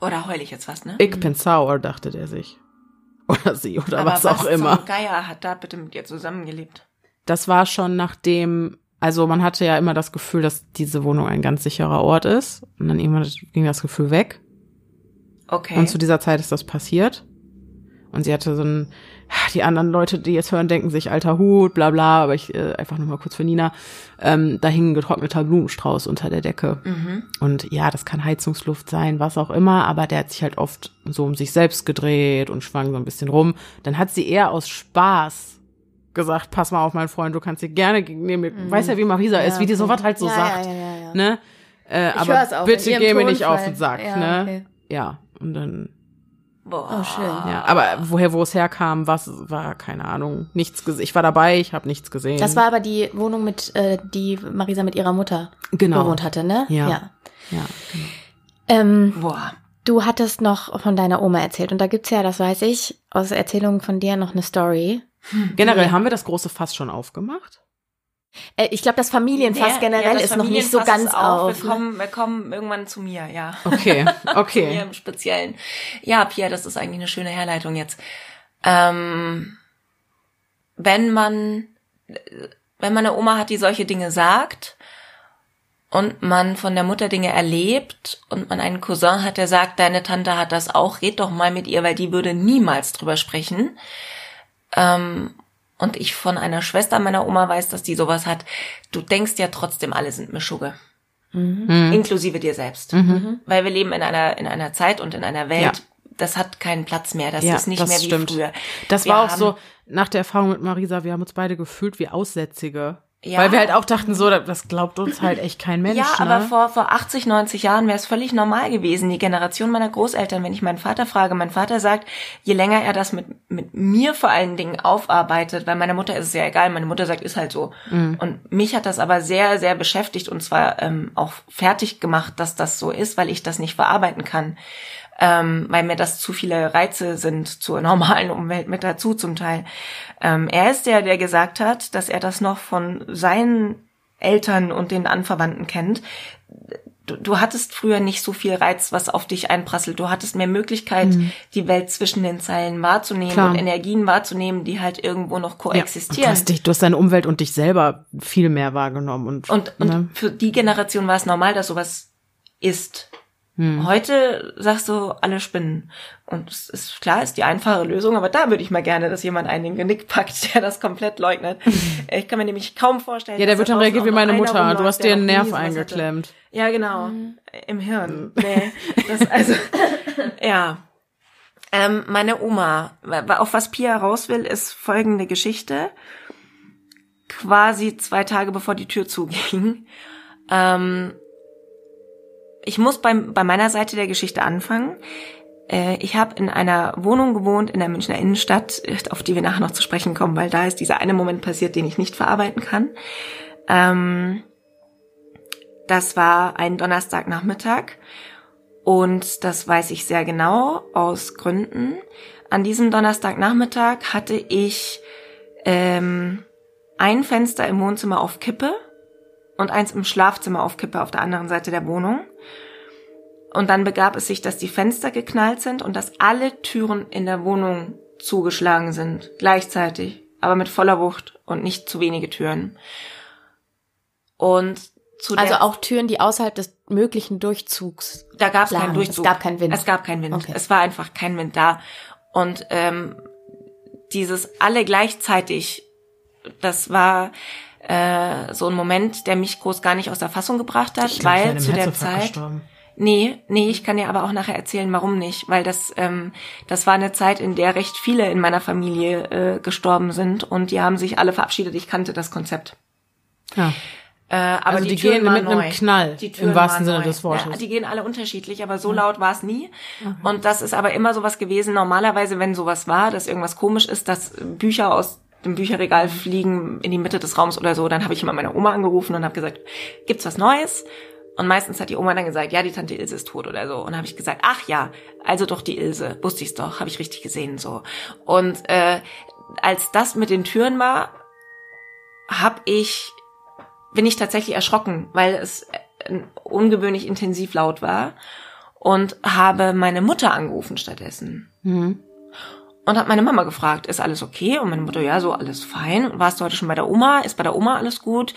C: Oder heul ich jetzt was, ne?
A: Ich bin sauer, dachte der sich. Oder sie, oder
C: Aber
A: was auch immer.
C: Geier hat da bitte mit dir zusammengelebt.
A: Das war schon nachdem, also man hatte ja immer das Gefühl, dass diese Wohnung ein ganz sicherer Ort ist. Und dann irgendwann ging das Gefühl weg.
C: Okay.
A: Und zu dieser Zeit ist das passiert. Und sie hatte so ein, die anderen Leute, die jetzt hören, denken sich alter Hut, bla bla, aber ich äh, einfach nur mal kurz für Nina. Ähm, da hing ein getrockneter Blumenstrauß unter der Decke.
C: Mhm.
A: Und ja, das kann Heizungsluft sein, was auch immer, aber der hat sich halt oft so um sich selbst gedreht und schwang so ein bisschen rum. Dann hat sie eher aus Spaß gesagt, pass mal auf, mein Freund, du kannst hier gerne gegen neben mir, weiß ja, wie Marisa ist, wie die sowas halt so
B: Ja,
A: sagt,
B: ja, ja, ja.
A: ne? Äh,
B: Ich
A: aber
B: auch
A: bitte geh mir nicht auf den Sack,
B: Ja,
A: ne?
B: okay.
A: Ja, und dann
C: Boah.
B: Oh, schön.
A: ja, aber woher, wo es herkam, was war, keine Ahnung, nichts gesehen. Ich war dabei, ich habe nichts gesehen.
B: Das war aber die Wohnung mit, äh, die Marisa mit ihrer Mutter
A: Genau.
B: gewohnt hatte, ne?
A: Ja.
B: ja.
A: ja,
B: Ähm,
C: Boah.
B: du hattest noch von deiner Oma erzählt und da gibt's ja, das weiß ich, aus Erzählungen von dir noch eine Story.
A: Generell haben wir das große Fass schon aufgemacht.
B: Äh, ich glaube, das Familienfass
C: Ja,
B: generell
C: ja, das
B: ist noch nicht so ganz
C: auf.
B: auf.
C: Wir kommen, wir kommen irgendwann zu mir, ja.
A: Okay,
C: zu mir
A: okay.
C: im Speziellen. Ja, Pia, das ist eigentlich eine schöne Herleitung jetzt. Ähm, wenn man, wenn man eine Oma hat, die solche Dinge sagt und man von der Mutter Dinge erlebt und man einen Cousin hat, der sagt, deine Tante hat das auch, red doch mal mit ihr, weil die würde niemals drüber sprechen. Ähm, und ich von einer Schwester meiner Oma weiß, dass die sowas hat. Du denkst ja trotzdem, alle sind Mischugge. Inklusive dir selbst. Weil wir leben in einer, in einer Zeit und in einer Welt,
A: Ja.
C: das hat keinen Platz mehr. Das
A: ja,
C: ist nicht
A: das
C: mehr wie
A: stimmt.
C: früher.
A: Das
C: Wir
A: war auch so, nach der Erfahrung mit Marisa, wir haben uns beide gefühlt wie Aussätzige.
C: Ja.
A: Weil wir halt auch dachten, so, das glaubt uns halt echt kein Mensch.
C: Ja,
A: ne?
C: aber vor, vor 80, 90 Jahren wäre es völlig normal gewesen. Die Generation meiner Großeltern, wenn ich meinen Vater frage, mein Vater sagt, je länger er das mit, mit mir vor allen Dingen aufarbeitet, weil meiner Mutter ist es ja egal, meine Mutter sagt, ist halt so.
A: Mhm.
C: Und mich hat das aber sehr, sehr beschäftigt und zwar ähm, auch fertig gemacht, dass das so ist, weil ich das nicht verarbeiten kann. Ähm, weil mir das zu viele Reize sind zur normalen Umwelt mit dazu zum Teil. Ähm, er ist der, der gesagt hat, dass er das noch von seinen Eltern und den Anverwandten kennt. Du, du hattest früher nicht so viel Reiz, was auf dich einprasselt. Du hattest mehr Möglichkeit, die Welt zwischen den Zeilen wahrzunehmen
A: Mhm. Klar.
C: und Energien wahrzunehmen, die halt irgendwo noch
A: ja, und
C: koexistieren.
A: du, hast dich, du hast deine Umwelt und dich selber viel mehr wahrgenommen. Und,
C: Und, und
A: ne?
C: für die Generation war es normal, dass sowas ist.
A: Hm.
C: Heute sagst du, alle spinnen. Und es ist klar, ist die einfache Lösung, aber da würde ich mal gerne, dass jemand einen in den Genick packt, der das komplett leugnet. Ich kann mir nämlich kaum vorstellen.
A: ja, der wird
C: da
A: dann reagieren wie meine Mutter. Du
C: rumläuft,
A: hast
C: der
A: dir einen Nerv eingeklemmt.
C: Ja, genau. Im Hirn. Nee. Das also, ja. Ähm, meine Oma, auf was Pia raus will, ist folgende Geschichte. Quasi zwei Tage bevor die Tür zuging. Ähm, ich muss beim, bei meiner Seite der Geschichte anfangen. Äh, ich habe in einer Wohnung gewohnt in der Münchner Innenstadt, auf die wir nachher noch zu sprechen kommen, weil da ist dieser eine Moment passiert, den ich nicht verarbeiten kann. Ähm, das war ein Donnerstagnachmittag und das weiß ich sehr genau aus Gründen. An diesem Donnerstagnachmittag hatte ich ähm, ein Fenster im Wohnzimmer auf Kippe und eins im Schlafzimmer auf Kippe auf der anderen Seite der Wohnung. Und dann begab es sich, dass die Fenster geknallt sind und dass alle Türen in der Wohnung zugeschlagen sind, gleichzeitig, aber mit voller Wucht und nicht zu wenige Türen. Und zu
B: Also auch Türen, die außerhalb des möglichen Durchzugs.
C: da gab es keinen Durchzug.
B: Es gab keinen Wind.
C: Es gab keinen Wind.
B: Okay.
C: Es war einfach kein Wind da. Und ähm, dieses alle gleichzeitig, das war äh, so ein Moment, der mich groß gar nicht aus der Fassung gebracht hat,
A: Ich
C: weil zu der Zeit.
A: gestorben.
C: Nee, nee, ich kann dir aber auch nachher erzählen, warum nicht. Weil das, ähm, das war eine Zeit, in der recht viele in meiner Familie äh, gestorben sind und die haben sich alle verabschiedet. Ich kannte das Konzept.
A: Ja.
C: Äh, aber
A: Also die
C: Türen
A: gehen mit einem
C: neu.
A: Knall,
C: Die
A: im wahrsten Sinne
C: neu.
A: des Wortes.
C: Ja, die gehen alle unterschiedlich, aber so laut war es nie. Und das ist aber immer sowas gewesen. Normalerweise, wenn sowas war, dass irgendwas komisch ist, dass Bücher aus dem Bücherregal fliegen in die Mitte des Raums oder so, dann habe ich immer meine Oma angerufen und habe gesagt, gibt's was Neues? Und meistens hat die Oma dann gesagt, ja, die Tante Ilse ist tot oder so. Und habe ich gesagt, ach ja, also doch die Ilse. Wusste ich's doch, habe ich richtig gesehen so. Und äh, als das mit den Türen war, habe ich bin ich tatsächlich erschrocken, weil es äh, ungewöhnlich intensiv laut war und habe meine Mutter angerufen stattdessen.
A: Mhm.
C: Und habe meine Mama gefragt, ist alles okay? Und meine Mutter, ja, so alles fein. Warst du heute schon bei der Oma? Ist bei der Oma alles gut?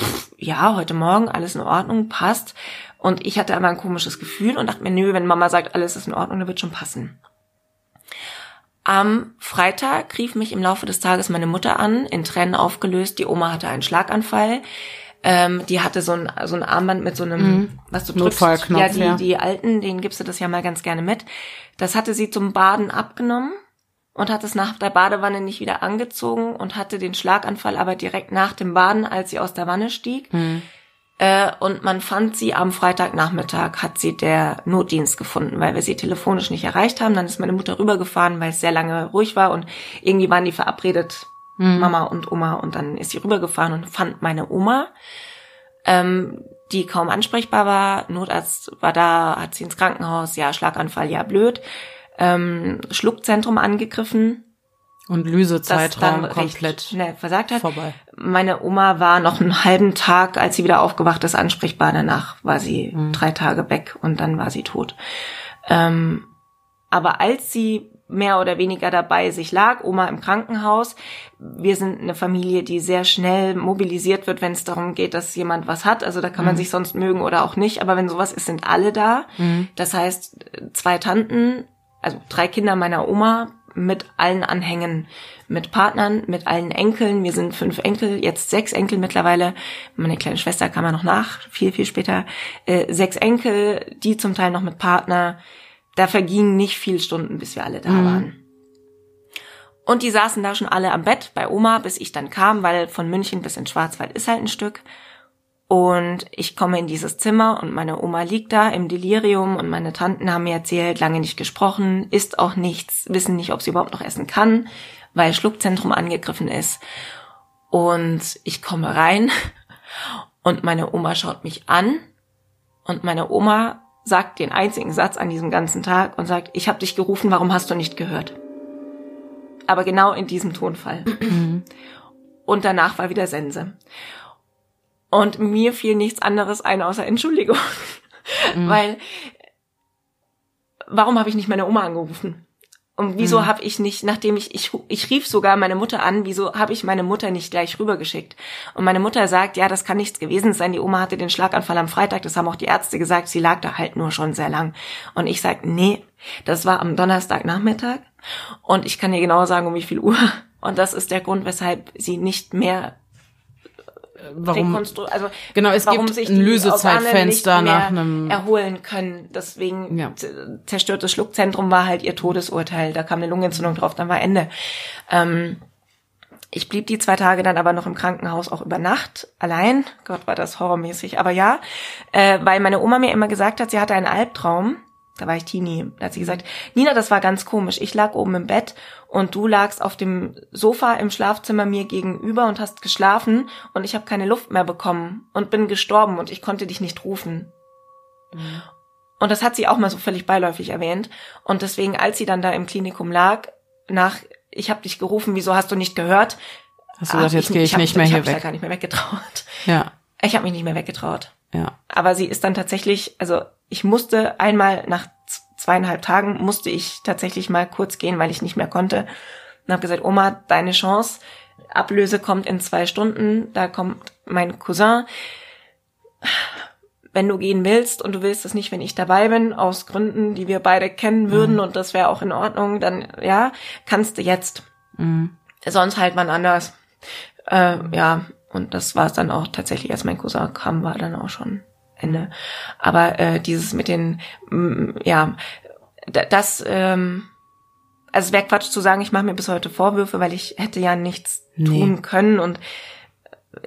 C: Pff, ja, heute Morgen alles in Ordnung, passt. Und ich hatte aber ein komisches Gefühl und dachte mir, nö, wenn Mama sagt, alles ist in Ordnung, dann wird schon passen. Am Freitag rief mich im Laufe des Tages meine Mutter an, in Tränen aufgelöst. Die Oma hatte einen Schlaganfall. Ähm, die hatte so ein, so ein Armband mit so einem, was du drückst. Ja, die,
A: ja.
C: die alten, denen gibst du das ja mal ganz gerne mit. Das hatte sie zum Baden abgenommen und hat es nach der Badewanne nicht wieder angezogen und hatte den Schlaganfall aber direkt nach dem Baden, als sie aus der Wanne stieg. Äh, und man fand sie am Freitagnachmittag, hat sie der Notdienst gefunden, weil wir sie telefonisch nicht erreicht haben. Dann ist meine Mutter rübergefahren, weil es sehr lange ruhig war und irgendwie waren die verabredet, Mama und Oma. Und dann ist sie rübergefahren und fand meine Oma, ähm, die kaum ansprechbar war. Notarzt war da, hat sie ins Krankenhaus, ja, Schlaganfall, ja, blöd. Ähm, Schluckzentrum angegriffen.
A: Und Lysezeitraum komplett
C: schnell versagt hat.
A: vorbei.
C: Meine Oma war noch einen halben Tag, als sie wieder aufgewacht ist, ansprechbar. Danach war sie
A: Mhm.
C: drei Tage weg und dann war sie tot. Ähm, aber als sie mehr oder weniger dabei sich lag, Oma im Krankenhaus, wir sind eine Familie, die sehr schnell mobilisiert wird, wenn es darum geht, dass jemand was hat. Also da kann man sich sonst mögen oder auch nicht, aber wenn sowas ist, sind alle da. Das heißt, zwei Tanten, also drei Kinder meiner Oma mit allen Anhängen, mit Partnern, mit allen Enkeln. Wir sind fünf Enkel, jetzt sechs Enkel mittlerweile. Meine kleine Schwester kam ja noch nach, viel, viel später. Äh, sechs Enkel, die zum Teil noch mit Partner. Da vergingen nicht viel Stunden, bis wir alle da waren. Und die saßen da schon alle am Bett bei Oma, bis ich dann kam, weil von München bis in Schwarzwald ist halt ein Stück. Und ich komme in dieses Zimmer und meine Oma liegt da im Delirium und meine Tanten haben mir erzählt, lange nicht gesprochen, isst auch nichts, wissen nicht, ob sie überhaupt noch essen kann, weil Schluckzentrum angegriffen ist. Und ich komme rein und meine Oma schaut mich an und meine Oma sagt den einzigen Satz an diesem ganzen Tag und sagt, ich habe dich gerufen, warum hast du nicht gehört? Aber genau in diesem Tonfall. Und danach war wieder Sense. Und mir fiel nichts anderes ein außer Entschuldigung. Weil, warum habe ich nicht meine Oma angerufen? Und wieso habe ich nicht, nachdem ich, ich, ich rief sogar meine Mutter an, wieso habe ich meine Mutter nicht gleich rübergeschickt? Und meine Mutter sagt, ja, das kann nichts gewesen sein. Die Oma hatte den Schlaganfall am Freitag, das haben auch die Ärzte gesagt, sie lag da halt nur schon sehr lang. Und ich sag, nee, das war am Donnerstagnachmittag. Und ich kann dir genau sagen, um wie viel Uhr. Und das ist der Grund, weshalb sie nicht mehr
A: Warum?
C: also
A: Genau, es gibt
C: sich
A: ein Lösezeitfenster nach einem-
C: erholen können. Deswegen
A: Ja.
C: zerstörtes Schluckzentrum war halt ihr Todesurteil. Da kam eine Lungenentzündung drauf, dann war Ende. Ähm, ich blieb die zwei Tage dann aber noch im Krankenhaus auch über Nacht allein. Gott, war das horrormäßig. Aber ja, äh, weil meine Oma mir immer gesagt hat, sie hatte einen Albtraum. Da war ich Teenie. Da hat sie gesagt, Nina, das war ganz komisch. Ich lag oben im Bett und du lagst auf dem Sofa im Schlafzimmer mir gegenüber und hast geschlafen und ich habe keine Luft mehr bekommen und bin gestorben und ich konnte dich nicht rufen. Und das hat sie auch mal so völlig beiläufig erwähnt. Und deswegen, als sie dann da im Klinikum lag, nach, ich habe dich gerufen, wieso hast du nicht gehört?
A: Hast du gesagt, jetzt gehe ich,
C: hab
A: nicht
C: mich-
A: mehr
C: ich
A: hier
C: hab mich da
A: weg.
C: gar nicht mehr weggetraut.
A: Ja,
C: Ich habe mich nicht mehr weggetraut.
A: ja.
C: Aber sie ist dann tatsächlich, also ich musste einmal nach zweieinhalb Tagen musste ich tatsächlich mal kurz gehen, weil ich nicht mehr konnte. Und habe gesagt, Oma, deine Chance. Ablöse kommt in zwei Stunden. Da kommt mein Cousin. Wenn du gehen willst und du willst es nicht, wenn ich dabei bin, aus Gründen, die wir beide kennen würden und das wäre auch in Ordnung, dann ja, kannst du jetzt.
A: Mhm.
C: Sonst halt man anders. Äh, ja, und das war es dann auch tatsächlich, als mein Cousin kam, war dann auch schon Ende. Aber äh, dieses mit den, mm, ja, das, ähm, also es wäre Quatsch zu sagen, ich mache mir bis heute Vorwürfe, weil ich hätte ja nichts
A: Nee.
C: tun können und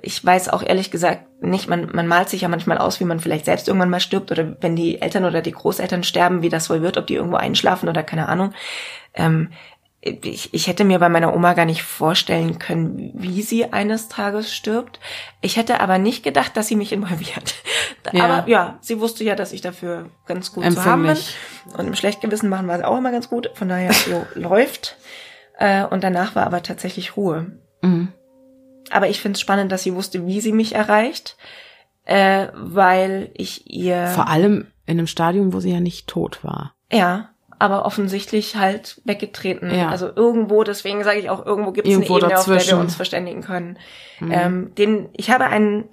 C: ich weiß auch ehrlich gesagt nicht, man, man malt sich ja manchmal aus, wie man vielleicht selbst irgendwann mal stirbt oder wenn die Eltern oder die Großeltern sterben, wie das wohl wird, ob die irgendwo einschlafen oder keine Ahnung. Ähm, ich, ich hätte mir bei meiner Oma gar nicht vorstellen können, wie sie eines Tages stirbt. Ich hätte aber nicht gedacht, dass sie mich involviert.
A: Ja.
C: Aber ja, sie wusste ja, dass ich dafür ganz gut zu haben bin. Und im Schlechtgewissen machen wir es auch immer ganz gut. Von daher, jo, läuft. Äh, und danach war aber tatsächlich Ruhe.
A: Mhm.
C: Aber ich finde es spannend, dass sie wusste, wie sie mich erreicht, äh, weil ich ihr
A: Vor allem in einem Stadium, wo sie ja nicht tot war.
C: ja, aber offensichtlich halt weggetreten.
A: Ja.
C: Also irgendwo, deswegen sage ich auch, irgendwo gibt es eine Ebene, auf der
A: dazwischen.
C: wir uns verständigen können. Ähm, den, ich habe einen,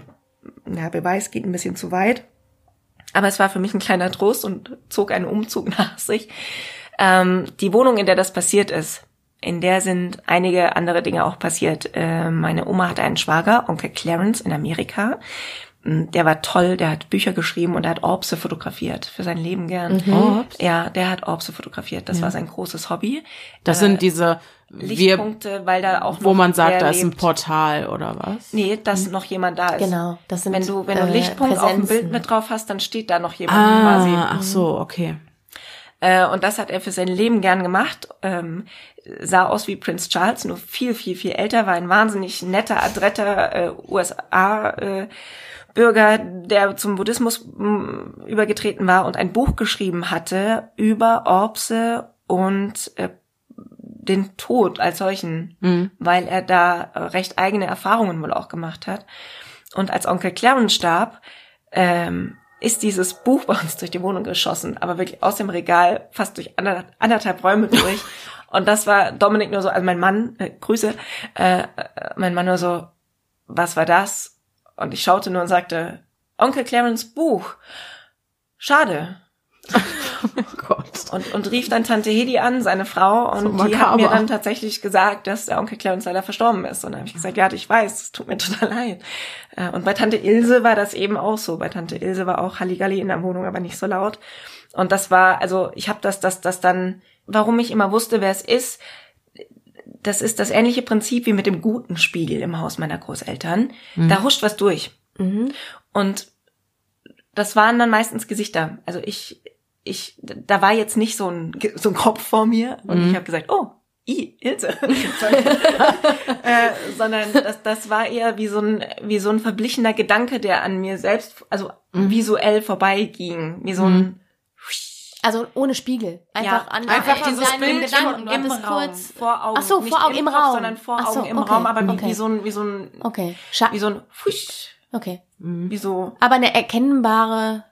C: na, Beweis geht ein bisschen zu weit, aber es war für mich ein kleiner Trost und zog einen Umzug nach sich. Ähm, die Wohnung, in der das passiert ist, in der sind einige andere Dinge auch passiert. Äh, meine Oma hatte einen Schwager, Onkel Clarence in Amerika. Mm, Der war toll, der hat Bücher geschrieben und er hat Orbse fotografiert für sein Leben gern.
A: Orbs?
C: Ja, der hat Orbse fotografiert. Das war sein großes Hobby.
A: Das
C: Äh,
A: sind diese, wir,
C: Lichtpunkte, weil da auch
A: wo
C: noch
A: man sagt, da ist ein. Portal oder was?
C: Nee, dass noch jemand da ist.
B: Genau, das sind
C: Wenn du, wenn du einen
B: äh,
C: Lichtpunkt auf dem Bild
B: Präsenzen.
C: mit drauf hast, dann steht da noch jemand quasi.
A: Ah, ach so, okay.
C: Äh, und das hat er für sein Leben gern gemacht. Ähm, sah aus wie Prince Charles, nur viel, viel, viel älter, war ein wahnsinnig netter, adretter äh, USA-Bürger, der zum Buddhismus mh, übergetreten war und ein Buch geschrieben hatte über Orbse und äh, den Tod als solchen,
A: Mhm.
C: weil er da äh, recht eigene Erfahrungen wohl auch gemacht hat. Und als Onkel Clarence starb, ähm, ist dieses Buch bei uns durch die Wohnung geschossen, aber wirklich aus dem Regal fast durch ander, anderthalb Räume durch. Und das war Dominik nur so, also mein Mann, äh, Grüße, äh, äh, mein Mann nur so, was war das? Und ich schaute nur und sagte, Onkel Clarence Buch. Schade.
A: Oh Gott.
C: Und, und rief dann Tante Hedi an, seine Frau, und
A: So
C: die hat mir dann tatsächlich gesagt, dass der Onkel Clarence leider verstorben ist. Und dann habe ich gesagt, ja, ich weiß, es tut mir total leid. Äh, Und bei Tante Ilse war das eben auch so. Bei Tante Ilse war auch Halligalli in der Wohnung, aber nicht so laut. Und das war, also ich habe das, das, das dann, warum ich immer wusste, wer es ist, das ist das ähnliche Prinzip wie mit dem guten Spiegel im Haus meiner Großeltern. Da huscht was durch.
B: Mhm.
C: Und das waren dann meistens Gesichter. Also ich, ich, da war jetzt nicht so ein, so ein Kopf vor mir und
A: Mhm.
C: ich habe gesagt, oh, i, Ilse. äh, sondern das, das war eher wie so ein, wie so ein verblichener Gedanke, der an mir selbst, also
A: Mhm.
C: visuell vorbeiging. Wie so ein,
B: Also ohne Spiegel. Einfach
C: Ja,
B: an
A: einfach
B: an
A: dieses Bild
B: Gedanken.
C: im
B: hattest
C: Raum,
B: kurz.
C: vor Augen.
B: Ach so, vor Augen,
C: im
B: im
C: Kopf,
B: Raum.
C: sondern vor
B: Ach so,
C: Augen im
B: okay.
C: Raum, aber wie,
B: Okay.
C: wie so ein, wie so ein,
B: Okay. Scha
C: wie so ein, Fusch,
B: okay.
C: wie so,
B: Aber eine erkennbare.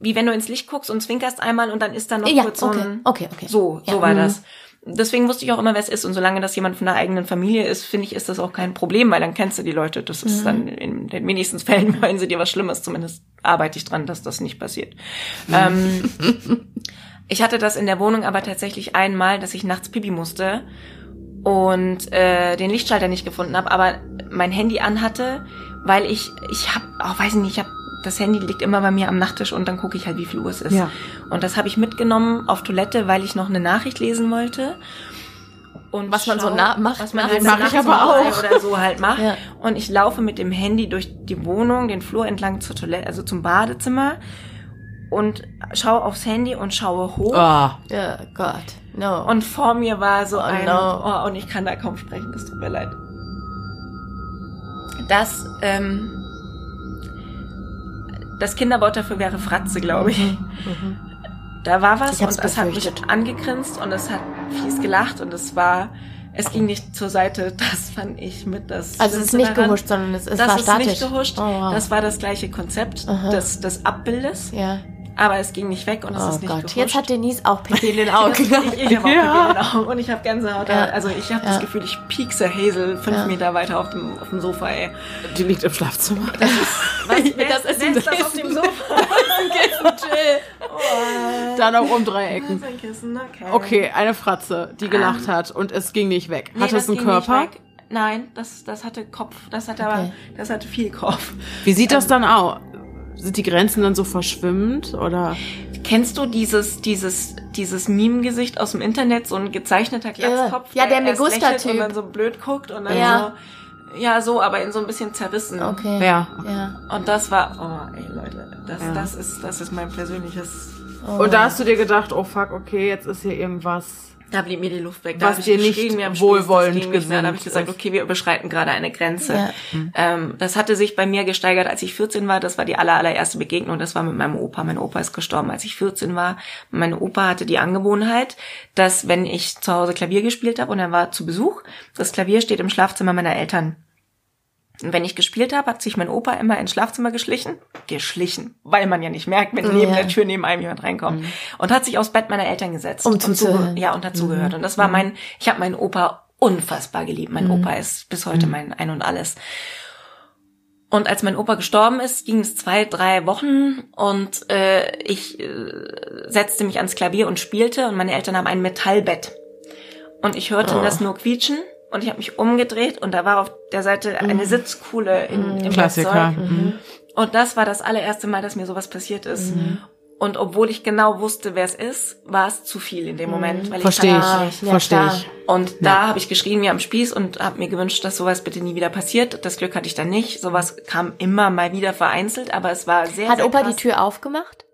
C: wie wenn du ins Licht guckst und zwinkerst einmal und dann ist da noch
B: Ja,
C: kurz so
B: okay.
C: ein,
B: Okay, okay.
C: So,
B: Ja.
C: so war
B: Mhm.
C: das. Deswegen wusste ich auch immer, wer es ist. Und solange das jemand von der eigenen Familie ist, finde ich, ist das auch kein Problem, weil dann kennst du die Leute. Das
B: Mhm.
C: ist dann in den wenigsten Fällen, wenn sie dir was Schlimmes, zumindest arbeite ich dran, dass das nicht passiert.
B: Mhm.
C: Ähm, ich hatte das in der Wohnung aber tatsächlich einmal, dass ich nachts pipi musste und äh, den Lichtschalter nicht gefunden habe, aber mein Handy anhatte, weil ich, ich habe, auch weiß ich nicht, ich habe das Handy liegt immer bei mir am Nachttisch und dann gucke ich halt, wie viel Uhr es ist.
A: Ja.
C: Und das habe ich mitgenommen auf Toilette, weil ich noch eine Nachricht lesen wollte. Und
B: Was man so na- macht
C: was man halt
A: Mach ich aber auch.
C: oder so halt macht.
B: Ja.
C: Und ich laufe mit dem Handy durch die Wohnung, den Flur entlang zur Toilette, also zum Badezimmer und schaue aufs Handy und schaue hoch.
A: Ah.
B: Oh Gott. No.
C: Und vor mir war so
B: Oh,
C: ein,
B: no.
C: oh, und ich kann da kaum sprechen, das tut mir leid. Das, ähm, das Kinderwort dafür wäre Fratze, glaube ich. Da war was und es hat mich angegrinst und es hat fies gelacht und es war, es ging nicht zur Seite, das fand ich mit das.
B: also es ist nicht
C: daran.
B: gehuscht, sondern es, es
C: das
B: war
C: ist
B: statisch.
C: nicht gehuscht.
B: Oh, wow.
C: Das war das gleiche Konzept
B: Aha.
C: des, des Abbildes,
B: ja.
C: Aber es ging nicht weg und es
B: Oh
C: ist nicht
B: Gott.
C: gehuscht.
B: Jetzt hat Denise auch Pipi in den Augen.
C: Ich, ich habe auch
A: Ja.
C: Pipi in den Augen und ich habe Gänsehaut.
B: Ja.
C: Also ich habe
B: Ja.
C: das Gefühl, ich piekse Hazel fünf
B: Ja.
C: Meter weiter auf dem, auf dem Sofa, ey.
A: Die liegt im Schlafzimmer.
C: Was, wer,
B: Das ist
C: wer
B: ein
C: ist das auf dem Sofa? Oh,
A: Da noch um drei Ecken.
C: das ist ein Kissen, okay.
A: Okay, eine Fratze, die gelacht hat und es ging nicht weg.
C: Nee,
A: Hat es
C: das
A: einen
C: ging nicht
A: Körper?
C: weg. Nein, das, das hatte Kopf. Das hatte aber,
B: Okay.
C: das hatte viel Kopf.
A: Wie sieht das dann aus? Sind die Grenzen dann so verschwimmend oder?
C: Kennst du dieses, dieses, dieses Meme-Gesicht aus dem Internet, so ein gezeichneter Glatzkopf?
B: Ja, der Megusta-Typ.
C: Und dann so blöd guckt und dann
B: Ja.
C: so, ja, so, aber in so ein bisschen zerrissen.
B: Okay.
A: Ja.
B: Ja.
C: Und das war, oh, ey, Leute, das,
A: Ja.
C: das ist, das ist mein persönliches,
B: Oh.
A: Und da hast du dir gedacht, oh fuck, okay, jetzt ist hier irgendwas.
C: Da blieb mir die Luft weg.
A: Was
C: da ich
A: dir nicht wohlwollend
C: Spieß, nicht mehr. Da habe ich gesagt, okay, wir überschreiten gerade eine Grenze.
B: Ja.
C: Ähm, das hatte sich bei mir gesteigert, als ich 14 war. Das war die aller, allererste Begegnung. Das war mit meinem Opa. Mein Opa ist gestorben, als ich 14 war. Mein Opa hatte die Angewohnheit, dass wenn ich zu Hause Klavier gespielt habe und er war zu Besuch, das Klavier steht im Schlafzimmer meiner Eltern. Und wenn ich gespielt habe, hat sich mein Opa immer ins Schlafzimmer geschlichen. Geschlichen, weil man ja nicht merkt, wenn neben
B: Ja.
C: der Tür neben einem jemand reinkommt. Und hat sich aufs Bett meiner Eltern gesetzt.
B: Um
C: und
B: zuzuhören.
C: zuge- Ja, und dazugehört. Und das war mein, ich habe meinen Opa unfassbar geliebt. Mein Opa ist bis heute mein Ein und Alles. Und als mein Opa gestorben ist, ging es zwei, drei Wochen und äh, ich äh, setzte mich ans Klavier und spielte und meine Eltern haben ein Metallbett. Und ich hörte das nur quietschen und ich habe mich umgedreht und da war auf der Seite eine Sitzkuhle in, im
A: Klassiker.
C: Bettzeug.
A: Mhm.
C: Und das war das allererste Mal, dass mir sowas passiert ist. Und obwohl ich genau wusste, wer es ist, war es zu viel in dem Moment. Weil
A: Verstehe
C: ich.
B: Ja,
A: Verstehe
B: klar.
A: ich.
C: Und da habe ich geschrien wie am Spieß und habe mir gewünscht, dass sowas bitte nie wieder passiert. Das Glück hatte ich dann nicht. Sowas kam immer mal wieder vereinzelt, aber es war sehr,
B: Hat
C: sehr
B: Opa
C: krass.
B: die Tür aufgemacht?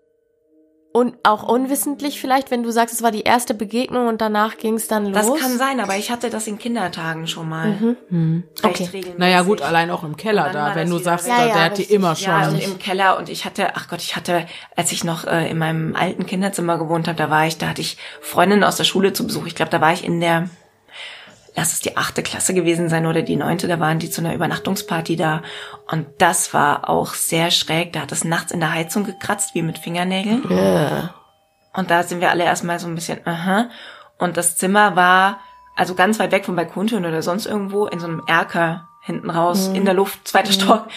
B: Und auch unwissentlich vielleicht, wenn du sagst, es war die erste Begegnung und danach ging es dann los?
C: Das kann sein, aber ich hatte das in Kindertagen schon mal. Recht
B: Okay.
C: regelmäßig.
A: Naja gut, allein auch im Keller da, wenn du sagst,
C: weg.
A: da,
B: Ja, ja,
A: der hat die immer schon.
C: Ja, und im Keller und ich hatte, ach Gott, ich hatte, als ich noch äh, in meinem alten Kinderzimmer gewohnt habe, da war ich, da hatte ich Freundinnen aus der Schule zu Besuch. Ich glaube, da war ich in der lass es die achte Klasse gewesen sein oder die neunte, da waren die zu einer Übernachtungsparty da. Und das war auch sehr schräg. Da hat es nachts in der Heizung gekratzt, wie mit Fingernägeln.
B: Ja.
C: Und da sind wir alle erstmal so ein bisschen, aha. Und das Zimmer war also ganz weit weg vom Balkontüren oder sonst irgendwo in so einem Erker hinten raus, in der Luft, zweiter Stock.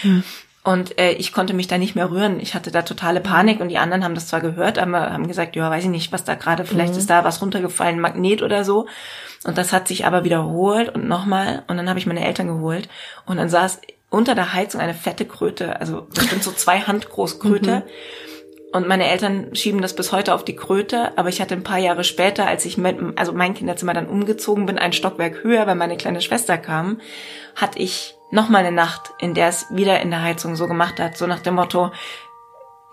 C: Und äh, ich konnte mich da nicht mehr rühren. Ich hatte da totale Panik und die anderen haben das zwar gehört, aber haben gesagt, ja, weiß ich nicht, was da gerade, vielleicht ist da was runtergefallen, Magnet oder so. Und das hat sich aber wiederholt und nochmal. Und dann habe ich meine Eltern geholt und dann saß unter der Heizung eine fette Kröte, also bestimmt so zwei Hand groß Kröte. Und meine Eltern schieben das bis heute auf die Kröte, aber ich hatte ein paar Jahre später, als ich mit, also mein Kinderzimmer dann umgezogen bin, ein Stockwerk höher, weil meine kleine Schwester kam, hatte ich noch mal eine Nacht, in der es wieder in der Heizung so gemacht hat, so nach dem Motto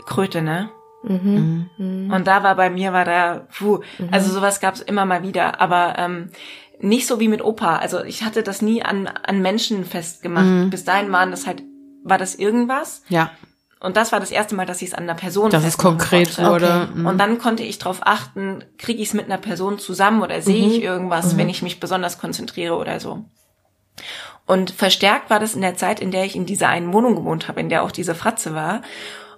C: Kröte, ne? Und da war bei mir war da, puh, also sowas gab es immer mal wieder, aber ähm, nicht so wie mit Opa. Also ich hatte das nie an an Menschen festgemacht. Bis dahin waren das halt war das irgendwas.
A: Ja.
C: Und das war das erste Mal, dass ich es an einer Person
A: Dass es konkret
C: konnte.
A: wurde. Mhm.
C: Und dann konnte ich darauf achten, kriege ich es mit einer Person zusammen oder sehe ich irgendwas, wenn ich mich besonders konzentriere oder so. Und verstärkt war das in der Zeit, in der ich in dieser einen Wohnung gewohnt habe, in der auch diese Fratze war.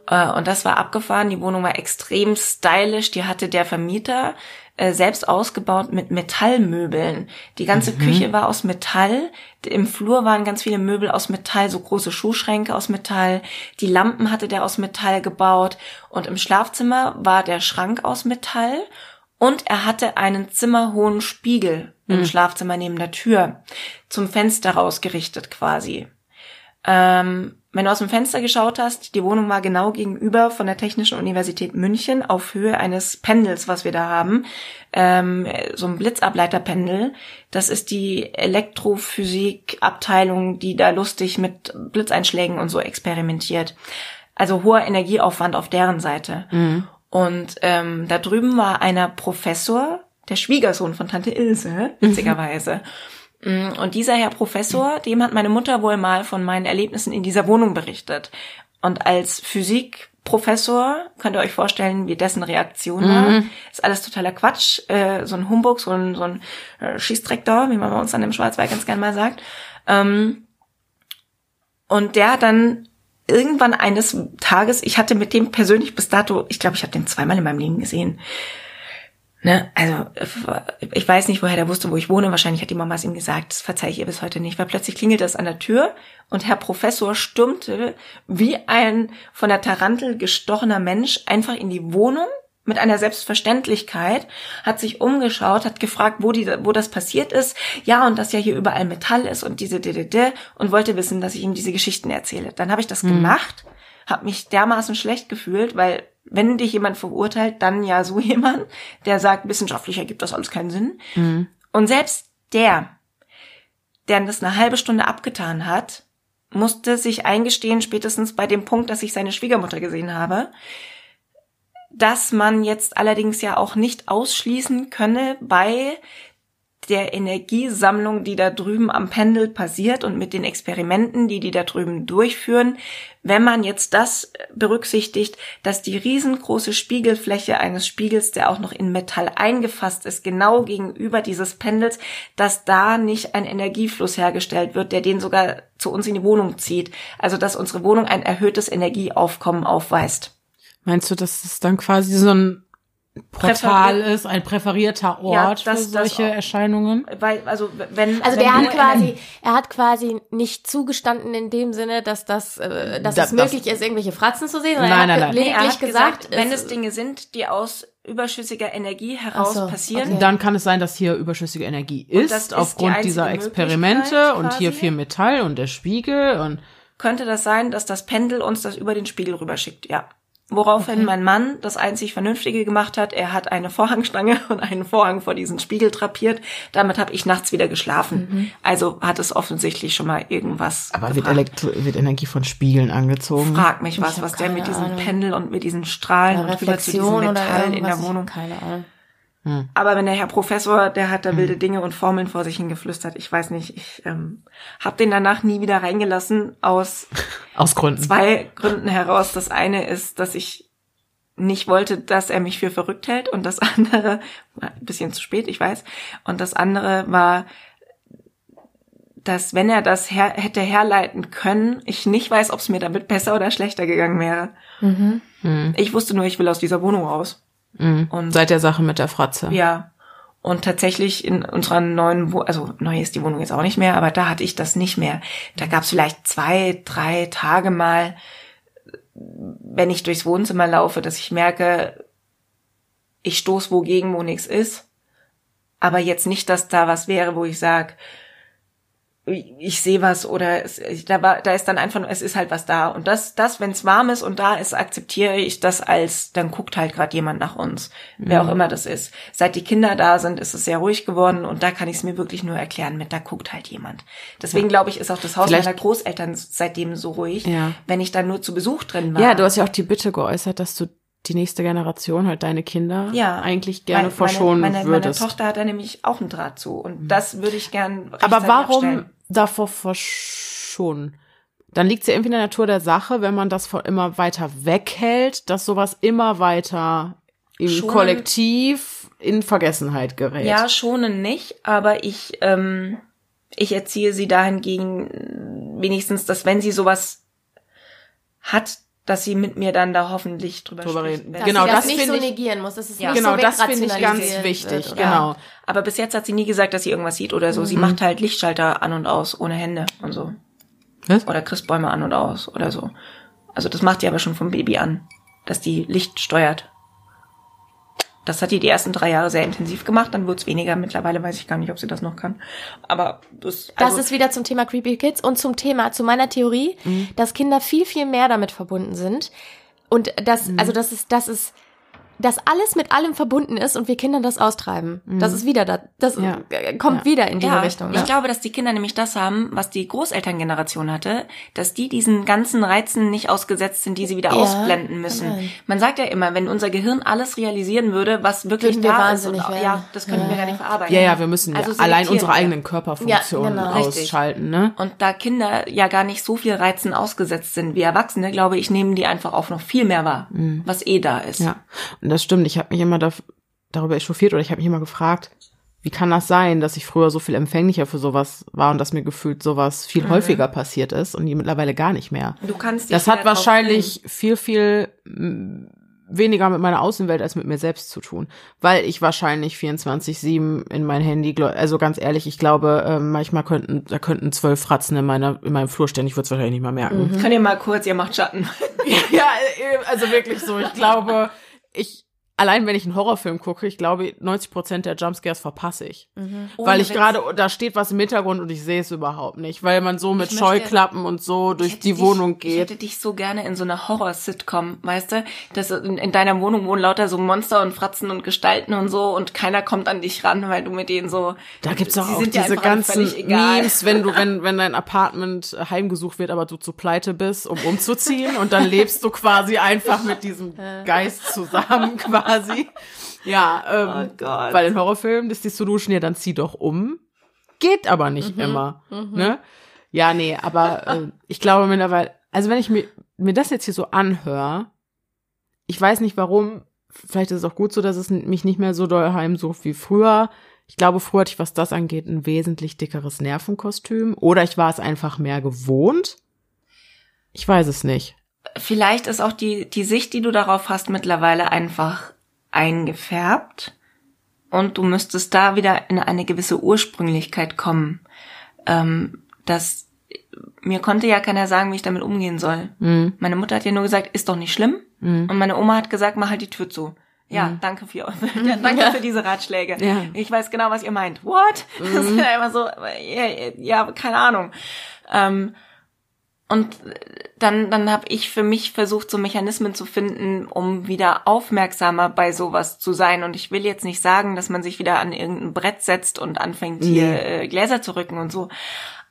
C: Äh, Und das war abgefahren. Die Wohnung war extrem stylisch. Die hatte der Vermieter äh, selbst ausgebaut mit Metallmöbeln. Die ganze Küche war aus Metall. Im Flur waren ganz viele Möbel aus Metall, so große Schuhschränke aus Metall. Die Lampen hatte der aus Metall gebaut. Und im Schlafzimmer war der Schrank aus Metall. Und er hatte einen zimmerhohen Spiegel im Schlafzimmer neben der Tür, zum Fenster rausgerichtet quasi. Ähm, wenn du aus dem Fenster geschaut hast, die Wohnung war genau gegenüber von der Technischen Universität München auf Höhe eines Pendels, was wir da haben. Ähm, so ein Blitzableiterpendel. Das ist die Elektrophysikabteilung, die da lustig mit Blitzeinschlägen und so experimentiert. Also hoher Energieaufwand auf deren Seite. Und ähm, da drüben war einer Professor, der Schwiegersohn von Tante Ilse, witzigerweise. Mm, Und dieser Herr Professor, dem hat meine Mutter wohl mal von meinen Erlebnissen in dieser Wohnung berichtet. Und als Physikprofessor könnt ihr euch vorstellen, wie dessen Reaktion war. Ist alles totaler Quatsch, äh, so ein Humbug, so ein, so ein äh, wie man bei uns an dem Schwarzwald ganz gern mal sagt. Ähm, und der hat dann irgendwann eines Tages, ich hatte mit dem persönlich bis dato, ich glaube, ich habe den zweimal in meinem Leben gesehen. Ne, also ich weiß nicht, woher der wusste, wo ich wohne. Wahrscheinlich hat die Mama es ihm gesagt. Das verzeihe ich ihr bis heute nicht. Weil plötzlich klingelt es an der Tür und Herr Professor stürmte wie ein von der Tarantel gestochener Mensch einfach in die Wohnung mit einer Selbstverständlichkeit, hat sich umgeschaut, hat gefragt, wo, die, wo das passiert ist. Ja, und dass ja hier überall Metall ist und diese DDD und wollte wissen, dass ich ihm diese Geschichten erzähle. Dann habe ich das gemacht, habe mich dermaßen schlecht gefühlt, weil wenn dich jemand verurteilt, dann ja so jemand, der sagt, wissenschaftlich ergibt das alles keinen Sinn. Und selbst der, der das eine halbe Stunde abgetan hat, musste sich eingestehen, spätestens bei dem Punkt, dass ich seine Schwiegermutter gesehen habe, dass man jetzt allerdings ja auch nicht ausschließen könne bei der Energiesammlung, die da drüben am Pendel passiert und mit den Experimenten, die die da drüben durchführen, wenn man jetzt das berücksichtigt, dass die riesengroße Spiegelfläche eines Spiegels, der auch noch in Metall eingefasst ist, genau gegenüber dieses Pendels, dass da nicht ein Energiefluss hergestellt wird, der den sogar zu uns in die Wohnung zieht. Also dass unsere Wohnung ein erhöhtes Energieaufkommen aufweist.
A: Meinst du, dass das dann quasi so ein Portal ist, ein präferierter
C: Ja,
A: Ort
C: das-
A: für
C: das
A: solche. Erscheinungen?
C: Weil, also wenn
B: Also
C: wenn
B: der hat quasi, er hat quasi nicht zugestanden in dem Sinne, dass das, äh, dass
A: Da-
B: es möglich ist, irgendwelche Fratzen zu sehen, sondern
A: Nein,
B: er
A: nein,
B: hat
A: nein.
C: Nee, er hat gesagt,
B: gesagt,
C: wenn
B: es-
C: es Dinge sind, die aus überschüssiger Energie heraus
B: so,
C: passieren,
B: okay.
A: Dann kann es sein, dass hier überschüssige Energie
C: das
A: ist,
C: ist
A: aufgrund
C: die
A: dieser Experimente und hier viel Metall und der Spiegel und
C: könnte das sein, dass das Pendel uns das über den Spiegel rüberschickt, ja. Woraufhin mein Mann das einzig Vernünftige gemacht hat, er hat eine Vorhangstange und einen Vorhang vor diesen Spiegel drapiert. Damit habe ich nachts wieder geschlafen. Also hat es offensichtlich schon mal irgendwas
A: aber wird. Elektro wird Energie von Spiegeln angezogen?
C: Frag mich was, was der mit diesem
B: Ahnung.
C: Pendel und mit diesen Strahlen und rüber zu diesem Metall in der
B: irgendwas,
C: Wohnung.
B: keine Ahnung.
C: Aber wenn der Herr Professor, der hat da wilde Dinge und Formeln vor sich hingeflüstert, ich weiß nicht, ich ähm, habe den danach nie wieder reingelassen aus
A: Aus Gründen.
C: zwei Gründen heraus. Das eine ist, dass ich nicht wollte, dass er mich für verrückt hält und das andere, ein bisschen zu spät, ich weiß, und das andere war, dass wenn er das her hätte herleiten können, ich nicht weiß, ob es mir damit besser oder schlechter gegangen wäre.
B: Mhm.
C: Ich wusste nur, ich will aus dieser Wohnung raus.
A: Mhm.
C: Und
A: Seit der Sache mit der Fratze.
C: ja. Und tatsächlich in unserer neuen, Wo also neu ist die Wohnung jetzt auch nicht mehr, aber da hatte ich das nicht mehr. Da gab es vielleicht zwei, drei Tage mal, wenn ich durchs Wohnzimmer laufe, dass ich merke, ich stoß wogegen, wo nichts ist. Aber jetzt nicht, dass da was wäre, wo ich sag, ich sehe was oder es, da, war, da ist dann einfach, es ist halt was da. Und das, das wenn es warm ist und da ist, akzeptiere ich das als, dann guckt halt gerade jemand nach uns, wer auch immer das ist. Seit die Kinder da sind, ist es sehr ruhig geworden und da kann ich es mir wirklich nur erklären mit, da guckt halt jemand. Deswegen glaube ich, ist auch das Haus
A: Vielleicht-
C: meiner Großeltern seitdem so ruhig,
A: Ja.
C: wenn ich da nur zu Besuch drin war.
A: Ja, du hast ja auch die Bitte geäußert, dass du die nächste Generation, halt deine Kinder,
C: Ja.
A: eigentlich gerne
C: Meine-
A: verschonen
C: meine, meine,
A: würdest.
C: Meine Tochter hat da nämlich auch einen Draht zu und das würde ich gern
A: Aber warum
C: abstellen.
A: Davor verschonen? Dann liegt es ja irgendwie in der Natur der Sache, wenn man das von immer weiter weghält, dass sowas immer weiter im
C: Schonen-
A: Kollektiv in Vergessenheit gerät.
C: Ja, schonen nicht, aber ich, ähm, ich erziehe sie dahingegen wenigstens, dass wenn sie sowas hat, dass sie mit mir dann da hoffentlich drüber,
A: Drüber reden.
B: Dass
A: Genau,
B: sie das,
A: das
B: nicht
A: finde
B: so
A: ich-
B: negieren muss. Das ist
C: Ja.
B: nicht
A: genau,
B: so
A: das finde ich ganz wichtig.
B: wird?
A: Genau.
C: Aber bis jetzt hat sie nie gesagt, dass sie irgendwas sieht oder so. Sie macht halt Lichtschalter an und aus, ohne Hände und so.
A: Was?
C: Oder Christbäume an und aus oder so. Also das macht die aber schon vom Baby an, dass die Licht steuert. Das hat die die ersten drei Jahre sehr intensiv gemacht, dann wurde es weniger. Mittlerweile weiß ich gar nicht, ob sie das noch kann. Aber das,
B: Das
C: also,
B: ist wieder zum Thema Creepy Kids und zum Thema, zu meiner Theorie, dass Kinder viel, viel mehr damit verbunden sind. Und das, also das ist, das ist, dass alles mit allem verbunden ist und wir Kindern das austreiben. Das ist wieder da, das
A: Ja.
B: kommt
A: Ja.
B: wieder in diese
C: ja,
B: Richtung.
C: ich
B: Ne?
C: glaube, dass die Kinder nämlich das haben, was die Großelterngeneration hatte, dass die diesen ganzen Reizen nicht ausgesetzt sind, die sie wieder
B: Ja,
C: ausblenden müssen.
B: kann sein.
C: Man sagt ja immer, wenn unser Gehirn alles realisieren würde, was wirklich
B: Würden wir
C: da
B: wahnsinnig
C: ist, und, ja, das könnten wir gar nicht verarbeiten.
A: Ja, ja, wir müssen ja
C: Also
A: allein unsere
C: wir.
A: eigenen Körperfunktionen
B: Ja, genau.
A: Ausschalten, ne?
C: Und da Kinder ja gar nicht so viel Reizen ausgesetzt sind wie Erwachsene, glaube ich, nehmen die einfach auch noch viel mehr wahr, was eh da ist.
A: Mhm. Ja, und das stimmt. Ich habe mich immer darf, darüber echauffiert oder ich habe mich immer gefragt, wie kann das sein, dass ich früher so viel empfänglicher für sowas war und dass mir gefühlt sowas viel
C: Mhm.
A: häufiger passiert ist und die mittlerweile gar nicht mehr.
C: Du kannst
A: Das hat wahrscheinlich viel, viel weniger mit meiner Außenwelt als mit mir selbst zu tun, weil ich wahrscheinlich 24/7 in mein Handy, also ganz ehrlich, ich glaube, äh, manchmal könnten, da könnten zwölf Fratzen in meiner, in meinem Flur stehen, ich würde es wahrscheinlich nicht mal merken.
C: trennen. Könnt ihr mal kurz, ihr macht Schatten.
A: Ja, äh, also wirklich so. Ich glaube, ich, allein wenn ich einen Horrorfilm gucke, ich glaube, 90 Prozent der Jumpscares verpasse ich. Weil ich gerade, da steht was im Hintergrund und ich sehe es überhaupt nicht, weil man so mit
C: Ich möchte-
A: Scheuklappen und so
C: Ich
A: durch die
C: dich,
A: Wohnung
C: Ich
A: geht.
C: hätte dich so gerne in so einer Horror-Sitcom, weißt du? Dass in, in deiner Wohnung wohnen lauter so Monster und Fratzen und Gestalten und so und keiner kommt an dich ran, weil du mit denen so.
A: Da gibt's auch, auch diese ganzen. Memes, wenn du, wenn, wenn dein Apartment heimgesucht wird, aber du zu pleite bist, um umzuziehen und dann lebst du quasi einfach mit diesem Geist zusammen quasi. Ja, ähm,
C: Oh Gott.
A: bei den Horrorfilmen ist die Solution ja dann zieh doch um. Geht aber nicht immer, ne? Ja, nee, aber äh, ich glaube mittlerweile, also wenn ich mir, mir das jetzt hier so anhöre, ich weiß nicht warum, vielleicht ist es auch gut so, dass es mich nicht mehr so doll heimsucht wie früher. Ich glaube, früher hatte ich, was das angeht, ein wesentlich dickeres Nervenkostüm. Oder ich war es einfach mehr gewohnt. Ich weiß es nicht.
C: Vielleicht ist auch die, die Sicht, die du darauf hast, mittlerweile einfach eingefärbt. Und du müsstest da wieder in eine gewisse Ursprünglichkeit kommen. Ähm, dass mir konnte ja keiner sagen, wie ich damit umgehen soll.
A: Mhm.
C: Meine Mutter hat ja nur gesagt, ist doch nicht schlimm. Und meine Oma hat gesagt, mach halt die Tür zu. Ja, danke für ja, danke für diese Ratschläge.
A: Ja.
C: Ich weiß genau, was ihr meint. What? Das ist ja immer so, ja, ja keine Ahnung. Ähm, und dann, dann habe ich für mich versucht, so Mechanismen zu finden, um wieder aufmerksamer bei sowas zu sein. Und ich will jetzt nicht sagen, dass man sich wieder an irgendein Brett setzt und anfängt, hier
A: Nee.
C: äh, Gläser zu rücken und so.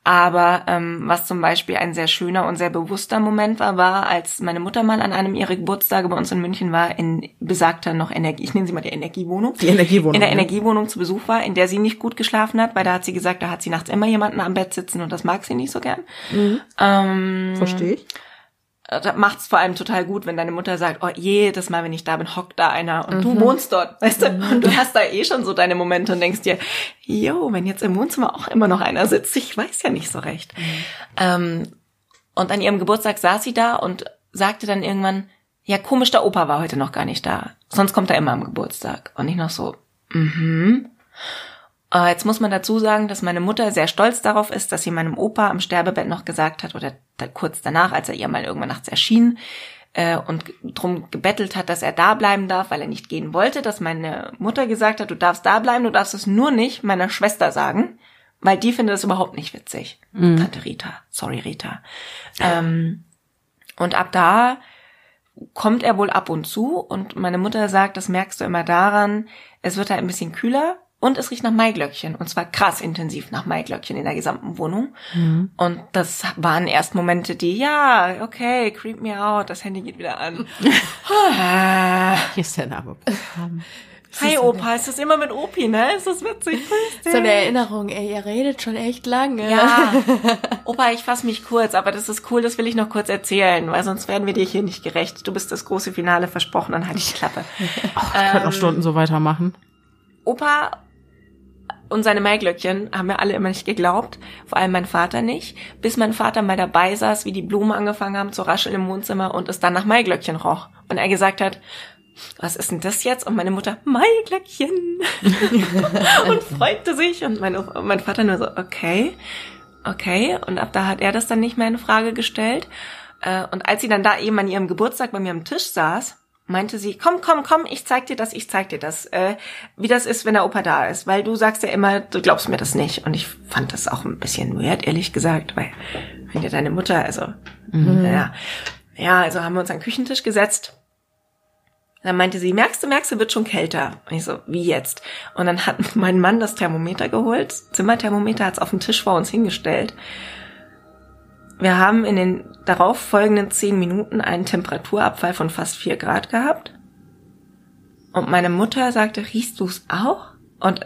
C: Aber ähm, was zum Beispiel ein sehr schöner und sehr bewusster Moment war, war, als meine Mutter mal an einem ihrer Geburtstage bei uns in München war, in besagter noch Energie, ich nenne sie mal die Energiewohnung.
A: Die Energiewohnung,
C: In der
A: ne?
C: Energiewohnung zu Besuch war, in der sie nicht gut geschlafen hat, weil da hat sie gesagt, da hat sie nachts immer jemanden am Bett sitzen und das mag sie nicht so gern. Ähm,
A: Verstehe ich.
C: Da macht's vor allem total gut, wenn deine Mutter sagt, oh, jedes Mal, wenn ich da bin, hockt da einer und mhm. du wohnst dort, weißt du? Und du hast da eh schon so deine Momente und denkst dir, yo, wenn jetzt im Wohnzimmer auch immer noch einer sitzt, ich weiß ja nicht so recht. Mhm. Ähm, und an ihrem Geburtstag saß sie da und sagte dann irgendwann, ja, komisch, der Opa war heute noch gar nicht da. Sonst kommt er immer am Geburtstag. Und ich noch so, mhm. Äh, jetzt muss man dazu sagen, dass meine Mutter sehr stolz darauf ist, dass sie meinem Opa am Sterbebett noch gesagt hat, oder da, kurz danach, als er ihr mal irgendwann nachts erschien, äh, und drum gebettelt hat, dass er da bleiben darf, weil er nicht gehen wollte, dass meine Mutter gesagt hat, du darfst da bleiben, du darfst es nur nicht meiner Schwester sagen, weil die findet es überhaupt nicht witzig. Mhm. Tante Rita, sorry Rita. Ähm, und ab da kommt er wohl ab und zu und meine Mutter sagt, das merkst du immer daran, es wird halt ein bisschen kühler und es riecht nach Maiglöckchen. Und zwar krass intensiv nach Maiglöckchen in der gesamten Wohnung. Mhm. Und das waren erst Momente, die, ja, okay, creep me out, das Handy geht wieder an.
A: Hier ist der Name.
C: Hi Opa, ist das immer mit Opi, ne? Ist das witzig?
B: So eine Erinnerung, ey, ihr redet schon echt lange.
C: Ja. Opa, ich fass mich kurz, aber das ist cool, das will ich noch kurz erzählen, weil sonst werden wir dir hier nicht gerecht. Du bist das große Finale versprochen, dann halt die Klappe.
A: Oh, ich ähm, könnte noch Stunden so weitermachen.
C: Opa und seine Maiglöckchen haben mir alle immer nicht geglaubt, vor allem mein Vater nicht, bis mein Vater mal dabei saß, wie die Blumen angefangen haben zu rascheln im Wohnzimmer und es dann nach Maiglöckchen roch. Und er gesagt hat, was ist denn das jetzt? Und meine Mutter, Maiglöckchen. und freute sich. Und mein, mein Vater nur so, okay, okay. Und ab da hat er das dann nicht mehr in Frage gestellt. Äh, und als sie dann da eben an ihrem Geburtstag bei mir am Tisch saß, meinte sie, komm, komm, komm, ich zeig dir das, ich zeig dir das, äh, wie das ist, wenn der Opa da ist, weil du sagst ja immer, du glaubst mir das nicht. Und ich fand das auch ein bisschen weird, ehrlich gesagt, weil wenn dir deine Mutter, also, mhm. ja, ja, also haben wir uns an den Küchentisch gesetzt. Dann meinte sie, merkst du, merkst du, wird schon kälter. Und ich so, wie jetzt? Und dann hat mein Mann das Thermometer geholt, Zimmerthermometer, hat's auf den Tisch vor uns hingestellt wir haben in den darauf folgenden zehn Minuten einen Temperaturabfall von fast vier Grad gehabt. Und meine Mutter sagte, riechst du's auch? Und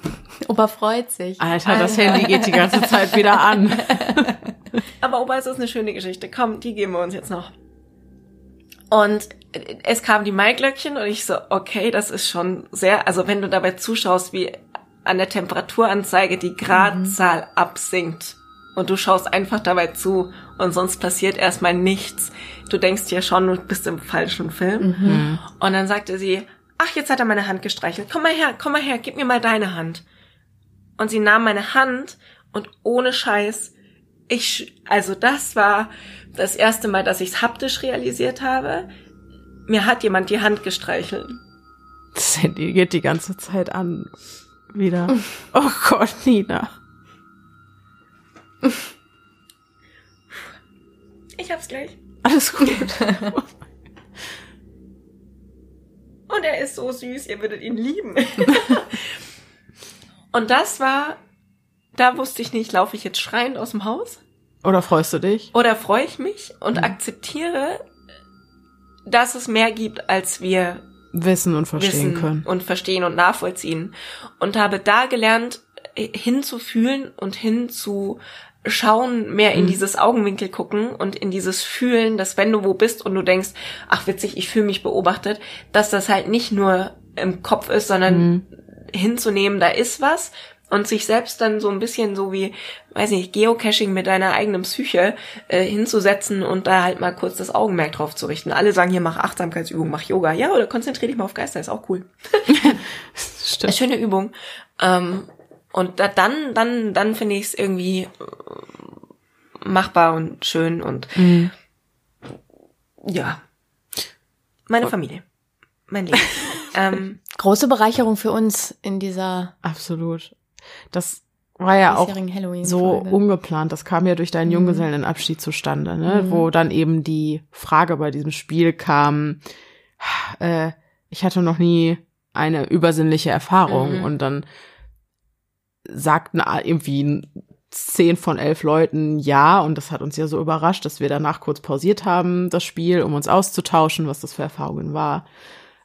B: Opa freut sich.
A: Alter, das Alter. Handy geht die ganze Zeit wieder an.
C: Aber Opa, es ist eine schöne Geschichte. Komm, die geben wir uns jetzt noch. Und es kam die Maiglöckchen und ich so, okay, das ist schon sehr, also wenn du dabei zuschaust, wie an der Temperaturanzeige die Gradzahl mhm. absinkt und du schaust einfach dabei zu und sonst passiert erstmal nichts. Du denkst ja schon, du bist im falschen Film. Mhm. Und dann sagte sie, ach, jetzt hat er meine Hand gestreichelt. Komm mal her, komm mal her, gib mir mal deine Hand. Und sie nahm meine Hand und ohne Scheiß, ich, also das war das erste Mal, dass ich es haptisch realisiert habe. Mir hat jemand die Hand gestreichelt.
A: Das Handy geht die ganze Zeit an. Wieder. Oh Gott, Nina.
C: Ich hab's gleich.
A: Alles gut.
C: Und er ist so süß, ihr würdet ihn lieben. Und das war, da wusste ich nicht, laufe ich jetzt schreiend aus dem Haus?
A: Oder freust du dich?
C: Oder freue ich mich und mhm. akzeptiere, dass es mehr gibt, als wir
A: wissen und verstehen wissen können.
C: Und verstehen und nachvollziehen. Und habe da gelernt, hinzufühlen und hinzu Schauen, mehr in mhm. dieses Augenwinkel gucken und in dieses Fühlen, dass wenn du wo bist und du denkst, ach witzig, ich fühle mich beobachtet, dass das halt nicht nur im Kopf ist, sondern mhm. hinzunehmen, da ist was und sich selbst dann so ein bisschen so wie, weiß nicht, Geocaching mit deiner eigenen Psyche äh, hinzusetzen und da halt mal kurz das Augenmerk drauf zu richten. Alle sagen hier, mach Achtsamkeitsübung, mach Yoga. Ja, oder konzentrier dich mal auf Geister, ist auch cool. Stimmt. Eine schöne Übung. Ähm, und da, dann, dann, dann finde ich es irgendwie äh, machbar und schön und mhm. ja. Meine Familie. Mein Leben.
B: ähm, Große Bereicherung für uns in dieser.
A: Absolut. Das war ja auch so ungeplant. Das kam ja durch deinen mhm. Junggesellenabschied zustande, ne? Mhm. Wo dann eben die Frage bei diesem Spiel kam, äh, ich hatte noch nie eine übersinnliche Erfahrung mhm. und dann sagten irgendwie zehn von elf Leuten ja und das hat uns ja so überrascht, dass wir danach kurz pausiert haben, das Spiel, um uns auszutauschen, was das für Erfahrungen war,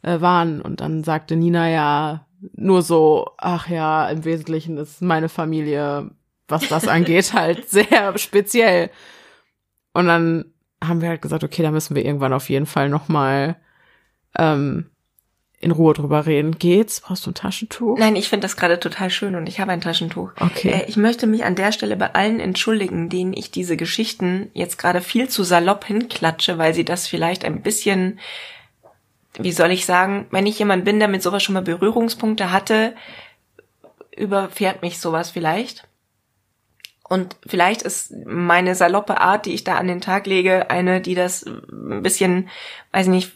A: äh, waren. Und dann sagte Nina ja nur so, ach ja, im Wesentlichen ist meine Familie, was das angeht, halt sehr speziell. Und dann haben wir halt gesagt, okay, da müssen wir irgendwann auf jeden Fall noch mal ähm, in Ruhe drüber reden. Geht's? Brauchst du ein Taschentuch?
C: Nein, ich finde das gerade total schön und ich habe ein Taschentuch.
A: Okay.
C: Äh, ich möchte mich an der Stelle bei allen entschuldigen, denen ich diese Geschichten jetzt gerade viel zu salopp hinklatsche, weil sie das vielleicht ein bisschen, wie soll ich sagen, wenn ich jemand bin, der mit sowas schon mal Berührungspunkte hatte, überfährt mich sowas vielleicht. Und vielleicht ist meine saloppe Art, die ich da an den Tag lege, eine, die das ein bisschen, weiß ich nicht,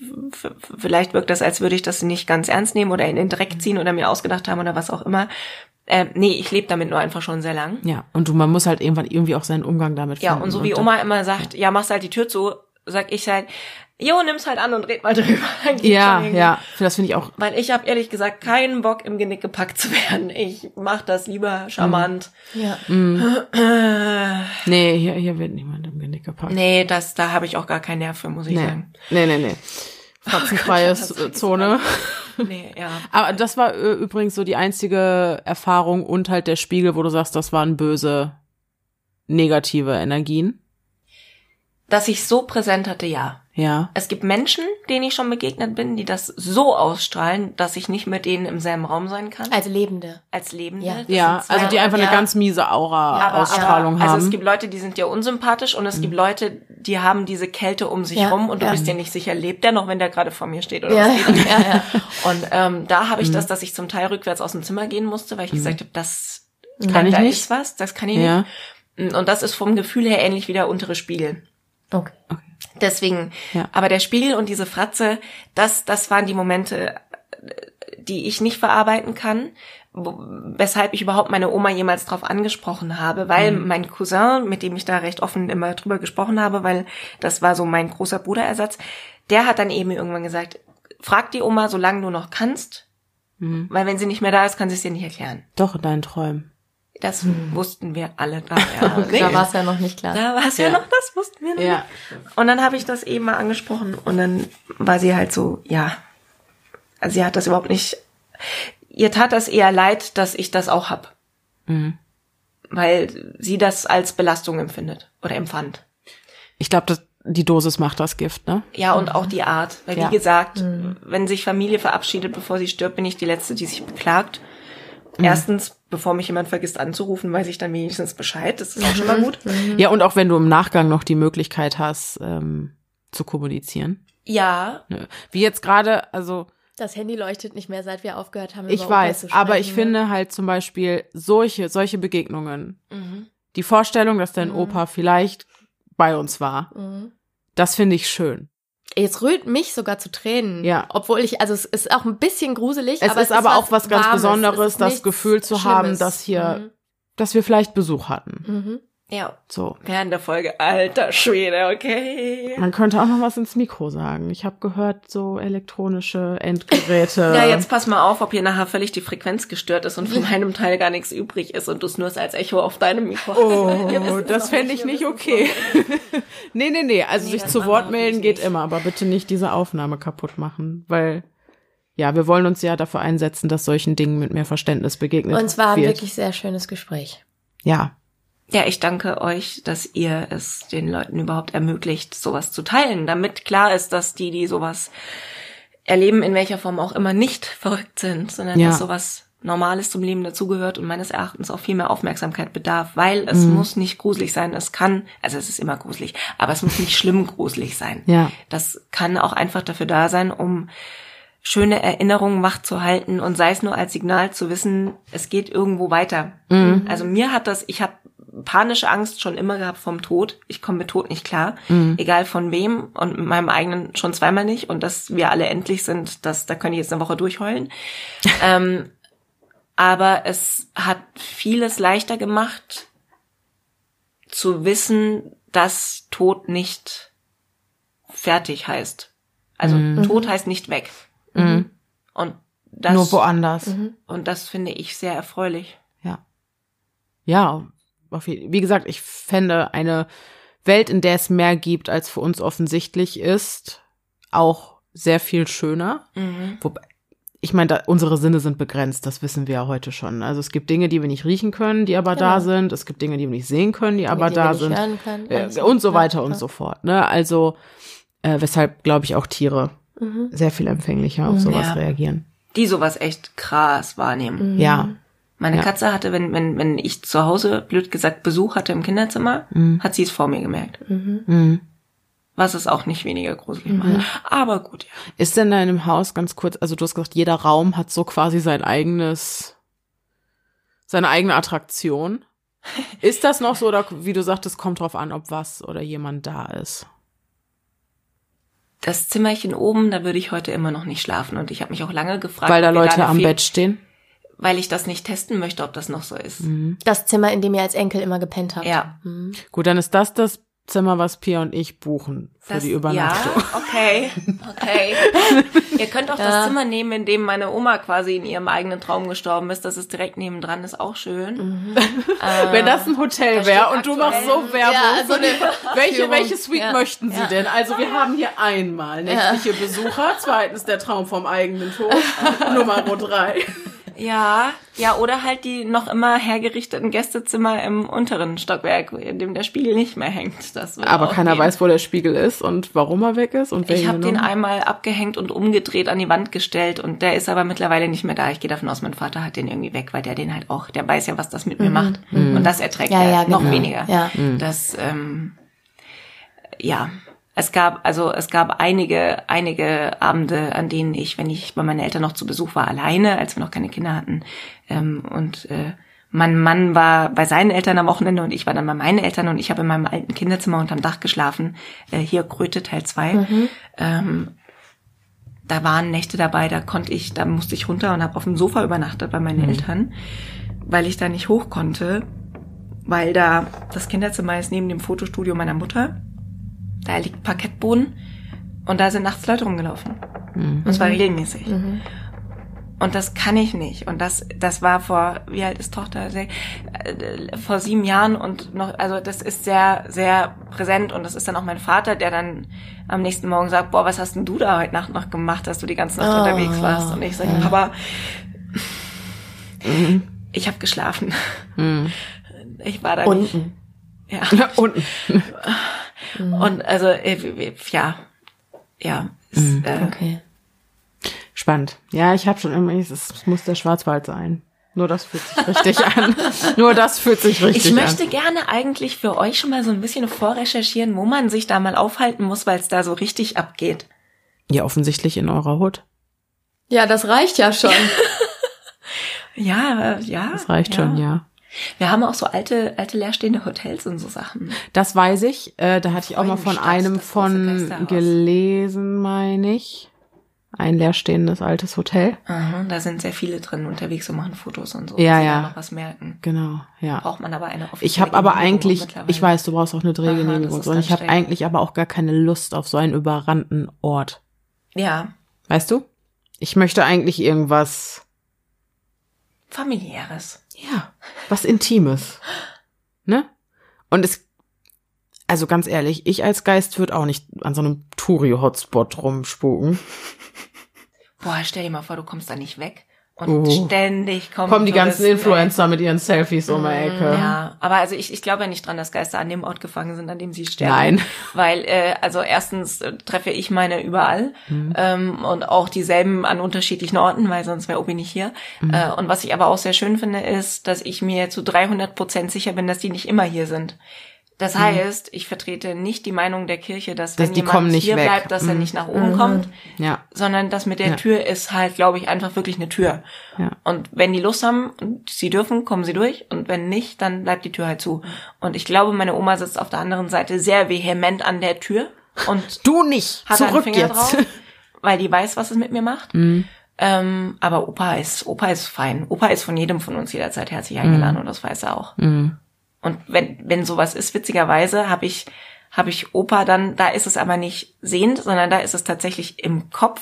C: vielleicht wirkt das, als würde ich das nicht ganz ernst nehmen oder in den Dreck ziehen oder mir ausgedacht haben oder was auch immer. Ähm, nee, ich lebe damit nur einfach schon sehr lang.
A: Ja, und du, man muss halt irgendwann irgendwie auch seinen Umgang damit
C: Ja,
A: finden.
C: und so wie
A: dann-
C: Oma immer sagt, ja, machst halt die Tür zu, sag ich halt, jo, nimm's halt an und red mal drüber.
A: Ja, ja, das finde ich auch.
C: Weil ich habe ehrlich gesagt keinen Bock, im Genick gepackt zu werden. Ich mach das lieber charmant.
B: Ja.
A: Nee, hier, hier wird niemand im Genick gepackt.
C: Nee, das, da habe ich auch gar keinen Nerv für, muss ich
A: nee,
C: sagen.
A: nee, nee. nee. Fratzenfreie
C: ist
A: Zone.
C: Nee, ja.
A: Aber das war äh, übrigens so die einzige Erfahrung und halt der Spiegel, wo du sagst, das waren böse, negative Energien.
C: Dass ich so präsent hatte, ja.
A: Ja.
C: Es gibt Menschen, denen ich schon begegnet bin, die das so ausstrahlen, dass ich nicht mit denen im selben Raum sein kann.
B: Als Lebende.
C: Als Lebende.
B: Ja.
A: Ja, also die einfach
C: ja.
A: eine ganz miese Aura-Ausstrahlung
C: aber,
A: haben.
C: Also es gibt Leute, die sind ja unsympathisch und es gibt Leute, die haben diese Kälte um sich
B: Ja,
C: rum und du
B: ja.
C: bist dir nicht sicher, lebt der noch, wenn der gerade vor mir steht oder
B: Ja,
C: was geht
B: ja, ja.
C: Und ähm, da habe ich
A: Mhm.
C: das, dass ich zum Teil rückwärts aus dem Zimmer gehen musste, weil ich gesagt habe, das
A: Kann ich
C: da
A: nicht.
C: ist was, das kann ich
A: Ja.
C: nicht. Und das ist vom Gefühl her ähnlich wie der untere Spiegel.
B: Okay.
C: Deswegen,
A: Ja.
C: aber der Spiegel und diese Fratze, das, das waren die Momente, die ich nicht verarbeiten kann, weshalb ich überhaupt meine Oma jemals drauf angesprochen habe, weil
A: Mhm.
C: mein Cousin, mit dem ich da recht offen immer drüber gesprochen habe, weil das war so mein großer Bruderersatz, der hat dann eben irgendwann gesagt, frag die Oma, solange du noch kannst,
A: Mhm.
C: weil wenn sie nicht mehr da ist, kann sie es dir nicht erklären.
A: Doch, in deinen Träumen.
C: Das wussten wir alle da. Ja. Nee,
B: Da war es ja noch nicht klar.
C: da war es ja.
A: Ja.
C: noch, das wussten wir noch.
A: Ja.
C: nicht. Und dann habe ich das eben mal angesprochen und dann war sie halt so, ja, also sie hat das überhaupt nicht, ihr tat das eher leid, dass ich das auch hab.
A: Mhm.
C: Weil sie das als Belastung empfindet oder empfand.
A: Ich glaube, die Dosis macht das Gift, ne?
C: Ja, und auch die Art. Weil
A: Ja.
C: wie gesagt, wenn sich Familie verabschiedet, bevor sie stirbt, bin ich die Letzte, die sich beklagt. Erstens, bevor mich jemand vergisst anzurufen, weiß ich dann wenigstens Bescheid. Das ist auch schon mal gut.
A: Ja, und auch wenn du im Nachgang noch die Möglichkeit hast, ähm, zu kommunizieren.
C: Ja,
A: Ne? Wie jetzt gerade, also
B: Das Handy leuchtet nicht mehr, seit wir aufgehört haben.
A: ich weiß,
B: zu
A: aber ich
B: ne?
A: finde halt zum Beispiel solche, solche Begegnungen, die Vorstellung, dass dein Opa vielleicht bei uns war,
B: Mhm.
A: das finde ich schön.
B: Jetzt rührt mich sogar zu Tränen.
A: Ja.
B: Obwohl ich, also es ist auch ein bisschen gruselig.
A: Es
B: aber
A: ist aber auch was ganz
B: Warmes.
A: Besonderes,
B: Es ist
A: das Gefühl zu haben,
B: Schlimmes.
A: dass hier, dass wir vielleicht Besuch hatten.
B: Mhm.
C: Ja.
A: So.
C: Während der Folge, alter Schwede, okay.
A: Man könnte auch noch was ins Mikro sagen. Ich habe gehört, so elektronische Endgeräte.
C: Ja, jetzt pass mal auf, ob hier nachher völlig die Frequenz gestört ist und von meinem Teil gar nichts übrig ist und du es nur als Echo auf deinem Mikro hast.
A: Oh, das fände ich nicht okay. nee, nee, nee. Also
C: Nee,
A: sich zu Wort melden geht
C: nicht.
A: immer, aber bitte nicht diese Aufnahme kaputt machen, weil ja, wir wollen uns ja dafür einsetzen, dass solchen Dingen mit mehr Verständnis begegnet
B: Und es war ein
A: wird.
B: wirklich sehr schönes Gespräch.
A: ja,
C: Ja, ich danke euch, dass ihr es den Leuten überhaupt ermöglicht, sowas zu teilen, damit klar ist, dass die, die sowas erleben, in welcher Form auch immer, nicht verrückt sind, sondern
A: Ja.
C: dass sowas Normales zum Leben dazugehört und meines Erachtens auch viel mehr Aufmerksamkeit bedarf, weil es
A: Mhm.
C: muss nicht gruselig sein. Es kann, also es ist immer gruselig, aber es muss nicht schlimm gruselig sein.
A: Ja.
C: Das kann auch einfach dafür da sein, um schöne Erinnerungen wach zu halten und sei es nur als Signal zu wissen, es geht irgendwo weiter.
A: Mhm.
C: Also mir hat das, ich habe panische Angst schon immer gehabt vom Tod. Ich komme mit Tod nicht klar,
A: Mhm.
C: egal von wem und mit meinem eigenen schon zweimal nicht und dass wir alle endlich sind, das da kann ich jetzt eine Woche durchheulen. ähm, aber es hat vieles leichter gemacht zu wissen, dass Tod nicht fertig heißt. Also Tod heißt nicht weg. Und das,
A: Mhm. nur woanders.
C: und das finde ich sehr erfreulich.
A: Ja. Ja, wie gesagt, ich fände eine Welt, in der es mehr gibt, als für uns offensichtlich ist, auch sehr viel schöner. Wobei, ich meine, da, unsere Sinne sind begrenzt, das wissen wir ja heute schon. Also es gibt Dinge, die wir nicht riechen können, die aber da
B: Genau.
A: sind. Es gibt Dinge, die wir nicht sehen können, die aber
B: die
A: da sind.
B: hören können.
A: Äh,
B: Alles
A: und so weiter und so fort. Ne? Also äh, weshalb, glaube ich, auch Tiere
B: Mhm.
A: sehr viel empfänglicher auf sowas
C: Ja.
A: reagieren.
C: Die sowas echt krass wahrnehmen.
A: Ja.
C: Meine
A: Ja.
C: Katze hatte, wenn, wenn, wenn ich zu Hause, blöd gesagt, Besuch hatte im Kinderzimmer, hat sie es vor mir gemerkt.
A: Mhm.
C: Was es auch nicht weniger gruselig macht. Aber gut, ja.
A: Ist denn da in einem Haus ganz kurz, also du hast gesagt, jeder Raum hat so quasi sein eigenes, seine eigene Attraktion. Ist das noch so oder wie du sagtest, kommt drauf an, ob was oder jemand da ist?
C: Das Zimmerchen oben, da würde ich heute immer noch nicht schlafen. Und ich habe mich auch lange gefragt,
A: Weil da Leute am Bett stehen?
C: Weil ich das nicht testen möchte, ob das noch so ist.
B: Das Zimmer, in dem ihr als Enkel immer gepennt habt.
C: Ja.
B: Mhm.
A: Gut, dann ist das das Zimmer, was Pia und ich buchen für
C: Das,
A: die Übernachtung.
C: Ja, okay, okay. Ihr könnt auch
B: Ja.
C: das Zimmer nehmen, in dem meine Oma quasi in ihrem eigenen Traum gestorben ist. Das ist direkt nebendran, ist auch schön.
B: Mhm.
A: Wenn das ein Hotel wäre und du machst so Werbung
B: Ja, so
A: für die,
B: eine
A: welche, welche Suite
B: Ja.
A: möchten Sie
B: Ja.
A: denn? Also wir haben hier einmal nächtliche Besucher, zweitens der Traum vom eigenen Tod, Nummer drei.
C: Ja, ja, oder halt die noch immer hergerichteten Gästezimmer im unteren Stockwerk, in dem der Spiegel nicht mehr hängt. Das
A: Aber keiner
C: gehen.
A: weiß, wo der Spiegel ist und warum er weg ist und wer
C: Ich habe den einmal abgehängt und umgedreht an die Wand gestellt und der ist aber mittlerweile nicht mehr da. Ich gehe davon aus, mein Vater hat den irgendwie weg, weil der den halt auch, der weiß ja, was das mit mir macht. Und das erträgt
B: Ja,
C: er
B: ja,
C: noch
B: genau.
C: weniger.
B: Ja.
C: Das, ähm, ja. Es gab, also es gab einige, einige Abende, an denen ich, wenn ich bei meinen Eltern noch zu Besuch war, alleine, als wir noch keine Kinder hatten, ähm, und äh, mein Mann war bei seinen Eltern am Wochenende und ich war dann bei meinen Eltern und ich habe in meinem alten Kinderzimmer unterm Dach geschlafen. Äh, hier Kröte Teil 2. Ähm, da waren Nächte dabei, da konnte ich, da musste ich runter und habe auf dem Sofa übernachtet bei meinen Eltern, weil ich da nicht hoch konnte, weil da das Kinderzimmer ist neben dem Fotostudio meiner Mutter. Da liegt Parkettboden und da sind nachts Leute rumgelaufen. Und zwar regelmäßig. Und das kann ich nicht. Und das, das war vor, wie alt ist Tochter? Äh, vor sieben Jahren und noch, also das ist sehr, sehr präsent. Und das ist dann auch mein Vater, der dann am nächsten Morgen sagt, boah, was hast denn du da heute Nacht noch gemacht, dass du die ganze Nacht
B: Oh,
C: unterwegs warst? Und ich sage, Papa, ich habe geschlafen. Ich war da nicht.
B: Unten.
C: Ja.
A: Unten.
C: Und also, äh, ja, ja. ist, äh,
B: Okay.
A: Spannend. Ja, ich habe schon immer, es es muss der Schwarzwald sein. Nur das fühlt sich richtig an. Nur das fühlt sich richtig
C: Ich
A: an.
C: möchte gerne eigentlich für euch schon mal so ein bisschen vorrecherchieren, wo man sich da mal aufhalten muss, weil es da so richtig abgeht.
A: Ja, offensichtlich in eurer Hut.
B: Ja, das reicht ja schon.
C: Ja, äh, ja.
A: Das reicht schon, ja.
C: Wir haben auch so alte, alte leerstehende Hotels und so Sachen.
A: Das weiß ich. Äh, da hatte ich auch mal von
C: Freudenstadt,
A: einem von gelesen, meine ich. Ein leerstehendes altes Hotel.
C: Aha, da sind sehr viele drin unterwegs und machen Fotos und so.
A: Ja, ja.
C: da noch was merken.
A: Genau, ja.
C: Braucht man aber eine offizielle
A: Ich habe aber eigentlich, ich weiß, du brauchst auch eine Drehgenehmigung,
C: ist
A: und ich habe eigentlich aber auch gar keine Lust auf so einen überrannten Ort.
C: Ja,
A: Weißt du? Ich möchte eigentlich irgendwas,
C: familiäres.
A: ja, was Intimes. Ne? Und es, also ganz ehrlich, ich als Geist würde auch nicht an so einem Touri-Hotspot rumspuken.
C: Boah, stell dir mal vor, du kommst da nicht weg. Und
A: Oh.
C: ständig kommen,
A: Kommen die ganzen Influencer mit ihren Selfies um die Ecke.
C: Ja, aber also ich, ich glaube ja nicht dran, dass Geister an dem Ort gefangen sind, an dem sie sterben.
A: Nein.
C: Weil, äh, also erstens äh, treffe ich meine überall
A: Mhm.
C: ähm, und auch dieselben an unterschiedlichen Orten, weil sonst wäre Obi nicht hier.
A: Mhm.
C: Äh, und was ich aber auch sehr schön finde, ist, dass ich mir zu 300 Prozent sicher bin, dass die nicht immer hier sind. Das heißt, ich vertrete nicht die Meinung der Kirche, dass,
A: Mhm. Dass
C: wenn jemand hier
A: weg.
C: bleibt, dass er
A: Mhm.
C: nicht nach oben kommt,
A: Ja.
C: sondern das mit der
A: Ja.
C: Tür ist halt, glaube ich, einfach wirklich eine Tür.
A: Ja.
C: Und wenn die Lust haben und sie dürfen, kommen sie durch. Und wenn nicht, dann bleibt die Tür halt zu. Und ich glaube, meine Oma sitzt auf der anderen Seite sehr vehement an der Tür und
A: Du nicht!
C: hat einen
A: Zurück
C: Finger
A: jetzt!
C: drauf, weil die weiß, was es mit mir macht.
A: Mhm.
C: Ähm, aber Opa ist, Opa ist fein. Opa ist von jedem von uns jederzeit herzlich eingeladen und das weiß er auch.
A: Mhm.
C: Und wenn, wenn sowas ist, witzigerweise, habe ich, habe ich Opa dann, da ist es aber nicht sehend, sondern da ist es tatsächlich im Kopf.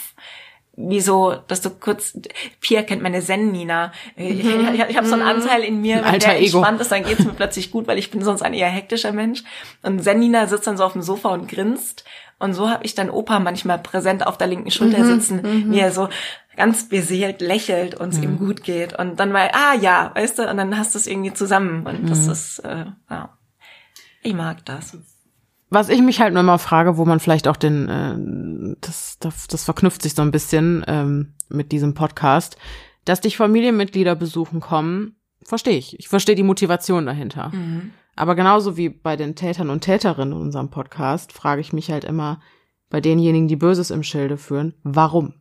C: Wie so, dass du kurz, Pia kennt meine Zen-Nina. Ich, ich, ich habe so einen Anteil in mir, wenn
A: Mhm. Alter
C: der
A: Ego.
C: entspannt ist, dann geht's mir plötzlich gut, weil ich bin sonst ein eher hektischer Mensch. Und Zen-Nina sitzt dann so auf dem Sofa und grinst. Und so habe ich dann Opa manchmal präsent auf der linken Schulter
A: Mhm,
C: sitzen, wie er so ganz beseelt lächelt und es ihm gut geht. Und dann war, ah ja, weißt du, und dann hast du es irgendwie zusammen. Und das ist, äh, ja. Ich mag das.
A: Was ich mich halt nur immer frage, wo man vielleicht auch den, äh, das, das, das verknüpft sich so ein bisschen ähm, mit diesem Podcast, dass dich Familienmitglieder besuchen kommen, verstehe ich. Ich verstehe die Motivation dahinter. Aber genauso wie bei den Tätern und Täterinnen in unserem Podcast, frage ich mich halt immer bei denjenigen, die Böses im Schilde führen, warum?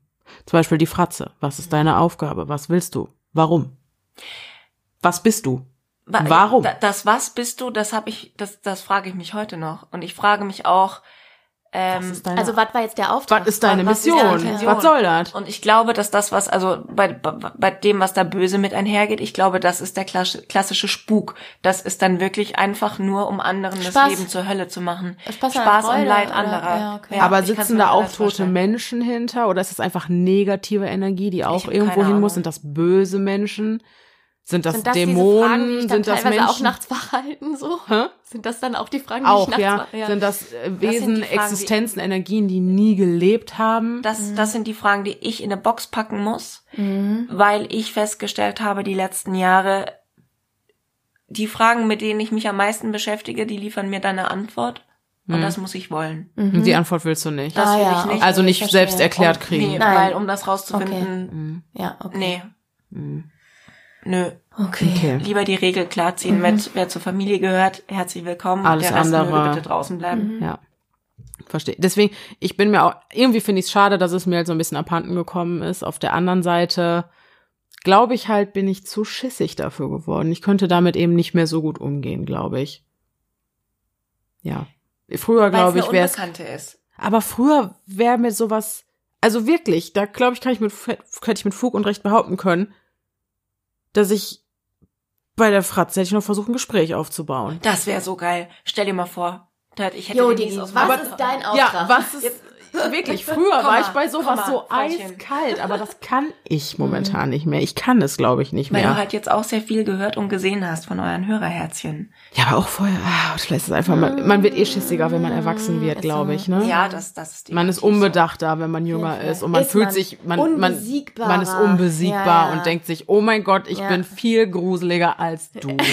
A: Zum Beispiel die Fratze. Was ist deine Aufgabe? Was willst du? Warum? Was bist du?
C: Wa-
A: Warum?
C: da- Das was bist du, das habe ich, das, das frage ich mich heute noch. Und ich frage mich auch, ähm,
A: Was ist deine,
B: Also was war jetzt der Auftrag?
A: was ist deine
C: was ist
A: Mission?
C: Intention?
A: Was soll das?
C: Und ich glaube, dass das, was, also bei, bei, dem, was da böse mit einhergeht, ich glaube, das ist der klassische, Spuk. Das ist dann wirklich einfach nur, um anderen das
B: Spaß.
C: Leben zur Hölle zu machen.
B: Spaß an
C: Spaß am Leid
B: oder?
C: anderer.
B: Ja, okay.
C: Ja,
A: Aber sitzen da auch tote
C: vorstellen.
A: Menschen hinter oder ist es einfach negative Energie, die auch irgendwo hin muss? Sind das böse Menschen? Sind das
B: Sind das
A: Dämonen?
B: Fragen, die
A: Sind das Menschen?
B: auch nachts wach halten, so?
A: Hä?
B: Sind das dann auch die Fragen, die
A: Auch,
B: ich nachts
A: ja.
B: wach, ja.
A: Sind das äh,
C: sind
A: Wesen,
C: die Fragen, die-
A: Existenzen, Energien, die nie gelebt haben?
C: Das, das sind die Fragen, die ich in eine Box packen muss,
B: Mhm.
C: weil ich festgestellt habe, die letzten Jahre, die Fragen, mit denen ich mich am meisten beschäftige, die liefern mir dann eine Antwort. Und das muss ich wollen.
A: Und Die Antwort willst du nicht.
C: Das
B: Mhm. Ah,
C: will
B: ja,
C: ich nicht.
B: okay.
A: also nicht selbst erklärt
C: Und-
A: kriegen.
C: Nee,
B: Nein.
C: weil um das rauszufinden,
B: Ja, okay.
C: nee. Nö.
B: Okay.
A: Okay.
C: Lieber die Regel klarziehen, mit, wer zur Familie gehört, herzlich willkommen.
A: Alles andere-
C: möge bitte draußen bleiben.
A: Ja. Verstehe. Deswegen, ich bin mir auch, irgendwie finde ich es schade, dass es mir halt so ein bisschen abhanden gekommen ist. Auf der anderen Seite, glaube ich halt, bin ich zu schissig dafür geworden. Ich könnte damit eben nicht mehr so gut umgehen, glaube ich. Ja. Früher, glaube ich, wäre es.
C: Unbekannte ist.
A: Aber früher wäre mir sowas, also wirklich, da glaube ich, kann ich mit, könnte ich mit Fug und Recht behaupten können, dass ich bei der Fratze hätte ich noch versucht, ein Gespräch aufzubauen.
C: Das wäre so geil. Stell dir mal vor, da- ich hätte
B: Jo,
C: Denise aus
B: was ist dein Auftrag?
A: Ja, was ist wirklich früher
C: Komm
A: war ich bei sowas
C: komm mal,
A: so
C: Freundchen.
A: eiskalt, aber das kann ich momentan nicht mehr. Ich kann es, glaube ich, nicht
C: Weil
A: mehr.
C: du halt jetzt auch sehr viel gehört und gesehen hast von euren Hörerherzchen.
A: ja, aber auch vorher, ah, vielleicht ist es einfach man, man wird eh schissiger, wenn man erwachsen wird,
B: Ist
A: glaube ich, ne?
C: Ja, das, das ist
A: Man ist
C: definitiv so.
A: unbedachter, wenn man jünger
B: Fall.
A: ist und man
B: Ist
A: fühlt
B: man
A: sich man man man ist unbesiegbar
B: Ja, ja.
A: und denkt sich, oh mein Gott, ich
B: Ja.
A: bin viel gruseliger als du.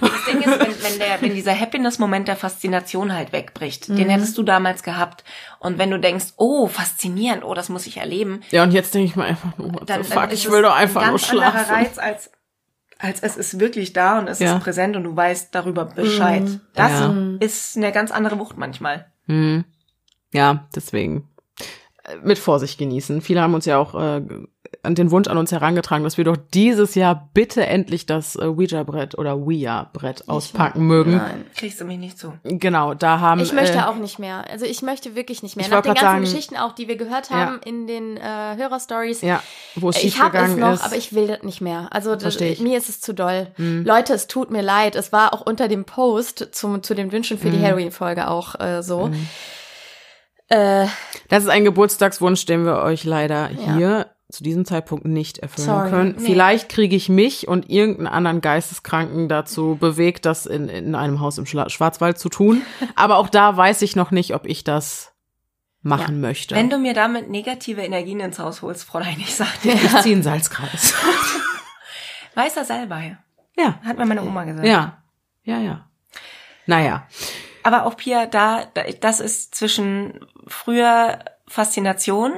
C: Das Ding ist, wenn, wenn, der, wenn dieser Happiness-Moment der Faszination halt wegbricht, den hättest du damals gehabt. Und wenn du denkst, oh, faszinierend, oh, das muss ich erleben,
A: ja, und jetzt denke ich mir einfach nur, what
C: dann,
A: the fuck, ich will doch einfach
C: ein
A: nur
C: ganz anderer
A: schlafen.
C: Reiz als als es ist wirklich da und es
A: Ja.
C: ist präsent und du weißt darüber Bescheid. Das
A: Ja.
C: ist eine ganz andere Wucht manchmal.
A: Hm. Ja, deswegen mit Vorsicht genießen. Viele haben uns ja auch äh, an den Wunsch an uns herangetragen, dass wir doch dieses Jahr bitte endlich das äh, Ouija-Brett oder Ouija-Brett auspacken mögen.
B: Nein.
C: Kriegst du mich nicht zu.
A: Genau, da haben
B: Ich möchte
A: äh,
B: auch nicht mehr. Also ich möchte wirklich nicht mehr.
A: Ich
B: Nach den ganzen
A: sagen-
B: Geschichten auch, die wir gehört
A: Ja.
B: haben in den äh, Hörerstories.
A: ja, wo es
B: Ich habe es noch,
A: ist.
B: aber ich will das nicht mehr. Also das, mir ist es zu doll. Leute, es tut mir leid. Es war auch unter dem Post zum, zu den Wünschen für die Halloween-Folge auch äh, so. Äh,
A: Das ist ein Geburtstagswunsch, den wir euch leider hier zu diesem Zeitpunkt nicht erfüllen
B: Sorry.
A: können.
C: Nee.
A: Vielleicht kriege ich mich und irgendeinen anderen Geisteskranken dazu bewegt, das in, in einem Haus im Schla Schwarzwald zu tun. Aber auch da weiß ich noch nicht, ob ich das machen möchte.
C: Wenn du mir damit negative Energien ins Haus holst, Fräulein, ich sag dir.
A: ich ziehe einen Salzkreis.
C: Weißer Salbei.
A: ja,
C: Hat mir meine Oma gesagt.
A: ja, ja, ja. Naja,
C: Aber auch Pia, da, da, das ist zwischen früher Faszination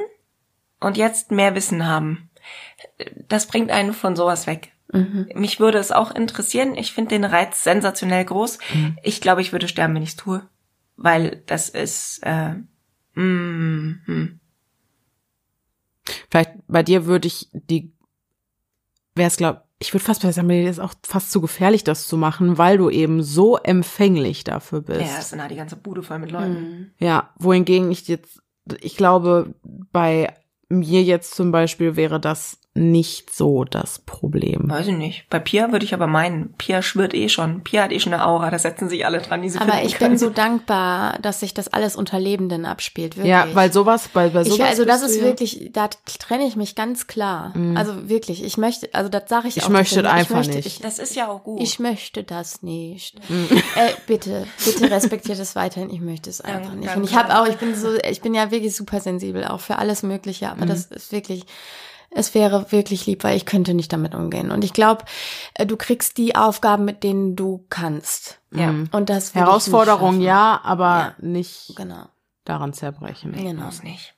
C: und jetzt mehr Wissen haben. Das bringt einen von sowas weg. Mich würde es auch interessieren. Ich finde den Reiz sensationell groß. Ich glaube, ich würde sterben, wenn ich es tue. Weil das ist, äh, mm, mm.
A: vielleicht bei dir würde ich die, wäre es glaub, ich würde fast sagen, mir ist auch fast zu gefährlich, das zu machen, weil du eben so empfänglich dafür bist.
C: ja, es ist dann die ganze Bude voll mit Leuten.
A: Ja, wohingegen ich jetzt, ich glaube, bei mir jetzt zum Beispiel wäre das nicht so das Problem.
C: Weiß ich nicht. Bei Pia würde ich aber meinen, Pia schwirrt eh schon. Pia hat eh schon eine Aura, da setzen sich alle dran, die sie
B: aber ich
C: können.
B: bin so dankbar, dass sich das alles unter Lebenden abspielt. Wirklich.
A: Ja, weil sowas, bei, bei sowas
B: ich, also das ist
A: ja-
B: wirklich, da trenne ich mich ganz klar. Also wirklich, ich möchte, also das sage ich
A: Ich
B: auch.
A: möchte
B: Kindern.
A: einfach
B: möchte,
A: nicht.
B: Ich,
C: Das ist ja auch gut.
B: ich möchte das nicht. äh, bitte, bitte respektiert es weiterhin. Ich möchte es einfach
C: Danke,
B: nicht. Und ich habe auch, ich bin so, ich bin ja wirklich super sensibel auch für alles Mögliche, aber das ist wirklich. Es wäre wirklich lieb, weil ich könnte nicht damit umgehen. Und ich glaube, äh, du kriegst die Aufgaben, mit denen du kannst.
C: Ja.
B: Und das
A: Herausforderung
B: ich
A: ja, aber
B: Ja.
A: nicht.
B: Genau.
A: daran zerbrechen.
B: Genau.
C: Muss nicht.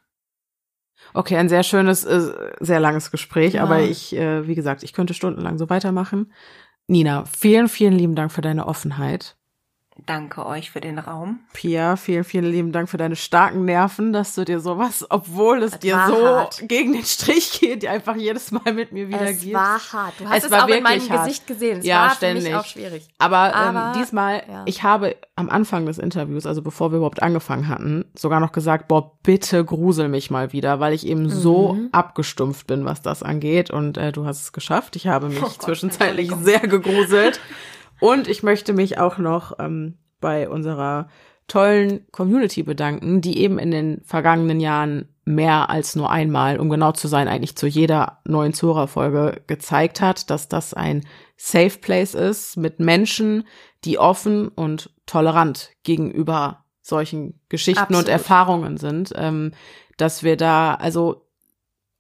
A: Okay, ein sehr schönes, äh, sehr langes Gespräch,
B: Ja.
A: aber ich, äh, wie gesagt, ich könnte stundenlang so weitermachen. Nina, vielen, vielen lieben Dank für deine Offenheit.
C: Danke euch für den Raum.
A: Pia, vielen, vielen lieben Dank für deine starken Nerven, dass du dir sowas, obwohl es dir so
B: hart.
A: gegen den Strich geht, einfach jedes Mal mit mir wieder
B: Es
A: gibst.
B: war hart. Du hast
A: Es
B: es, auch in meinem
A: hart.
B: Gesicht gesehen. Es
A: Ja,
B: war
A: ständig.
B: für mich auch schwierig.
A: Aber,
B: Aber,
A: ähm, diesmal,
B: ja.
A: ich habe am Anfang des Interviews, also bevor wir überhaupt angefangen hatten, sogar noch gesagt, boah, bitte grusel mich mal wieder, weil ich eben so
B: Mhm.
A: abgestumpft bin, was das angeht. Und äh, du hast es geschafft. Ich habe mich
C: Oh Gott,
A: zwischenzeitlich sehr gegruselt. Und ich möchte mich auch noch ähm, bei unserer tollen Community bedanken, die eben in den vergangenen Jahren mehr als nur einmal, um genau zu sein, eigentlich zu jeder neuen Zora-Folge gezeigt hat, dass das ein Safe Place ist mit Menschen, die offen und tolerant gegenüber solchen Geschichten und
B: Absolut.
A: Erfahrungen sind, ähm, dass wir da, also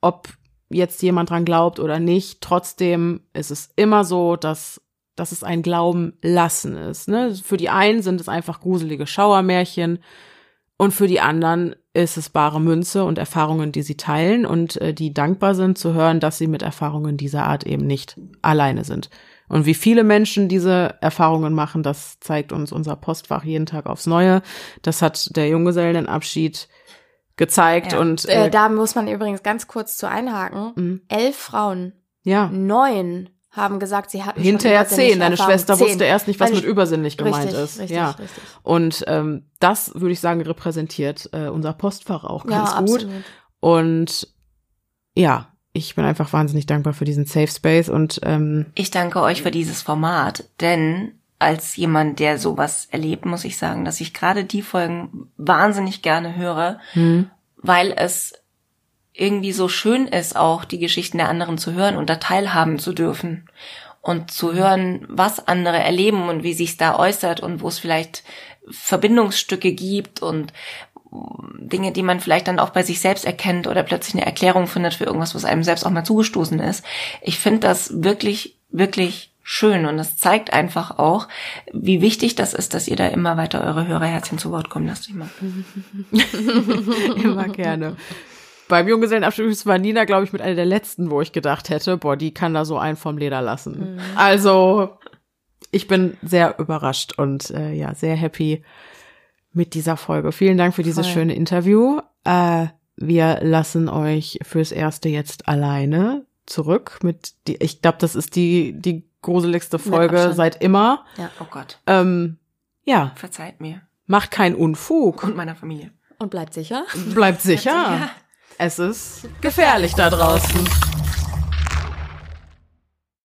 A: ob jetzt jemand dran glaubt oder nicht, trotzdem ist es immer so, dass dass es ein Glauben lassen ist. Ne? Für die einen sind es einfach gruselige Schauermärchen und für die anderen ist es bare Münze und Erfahrungen, die sie teilen und äh, die dankbar sind zu hören, dass sie mit Erfahrungen dieser Art eben nicht alleine sind. Und wie viele Menschen diese Erfahrungen machen, das zeigt uns unser Postfach jeden Tag aufs Neue. Das hat der Junggesellenabschied gezeigt
C: Ja.
A: und
B: Äh,
A: äh,
B: da muss man übrigens ganz kurz zu einhaken.
A: mh,
B: Elf Frauen,
A: ja.
B: neun haben gesagt, sie hatten
A: Hinterher zehn. Deine
B: Erfahrungen.
A: Schwester
B: Zehn.
A: wusste erst nicht, was
B: Meine
A: mit übersinnlich gemeint
B: richtig,
A: ist.
B: Richtig,
A: ja.
B: richtig.
A: Und ähm, das würde ich sagen repräsentiert äh, unser Postfach auch ganz
B: ja,
A: gut.
B: absolut.
A: Und ja, ich bin einfach wahnsinnig dankbar für diesen Safe Space und ähm,
C: Ich danke euch für dieses Format, denn als jemand, der sowas erlebt, muss ich sagen, dass ich gerade die Folgen wahnsinnig gerne höre,
A: hm,
C: weil es irgendwie so schön ist, auch die Geschichten der anderen zu hören und da teilhaben zu dürfen und zu hören, was andere erleben und wie sich's da äußert und wo es vielleicht Verbindungsstücke gibt und Dinge, die man vielleicht dann auch bei sich selbst erkennt oder plötzlich eine Erklärung findet für irgendwas, was einem selbst auch mal zugestoßen ist. Ich finde das wirklich, wirklich schön und es zeigt einfach auch, wie wichtig das ist, dass ihr da immer weiter eure Hörerherzchen zu Wort kommen lasst. Immer.
A: immer gerne. Beim Junggesellenabschied war Nina, glaube ich, mit einer der letzten, wo ich gedacht hätte, boah, die kann da so einen vom Leder lassen. Also, ich bin sehr überrascht und äh, ja, sehr happy mit dieser Folge. Vielen Dank für dieses
B: Voll.
A: schöne Interview. Äh, wir lassen euch fürs Erste jetzt alleine zurück mit die, ich glaube, das ist die, die gruseligste Folge seit immer.
C: Oh Gott,
A: Ähm, ja,
C: verzeiht mir
A: macht keinen Unfug.
C: und meiner Familie.
B: Und bleibt sicher.
A: Bleibt sicher. Es ist gefährlich da draußen.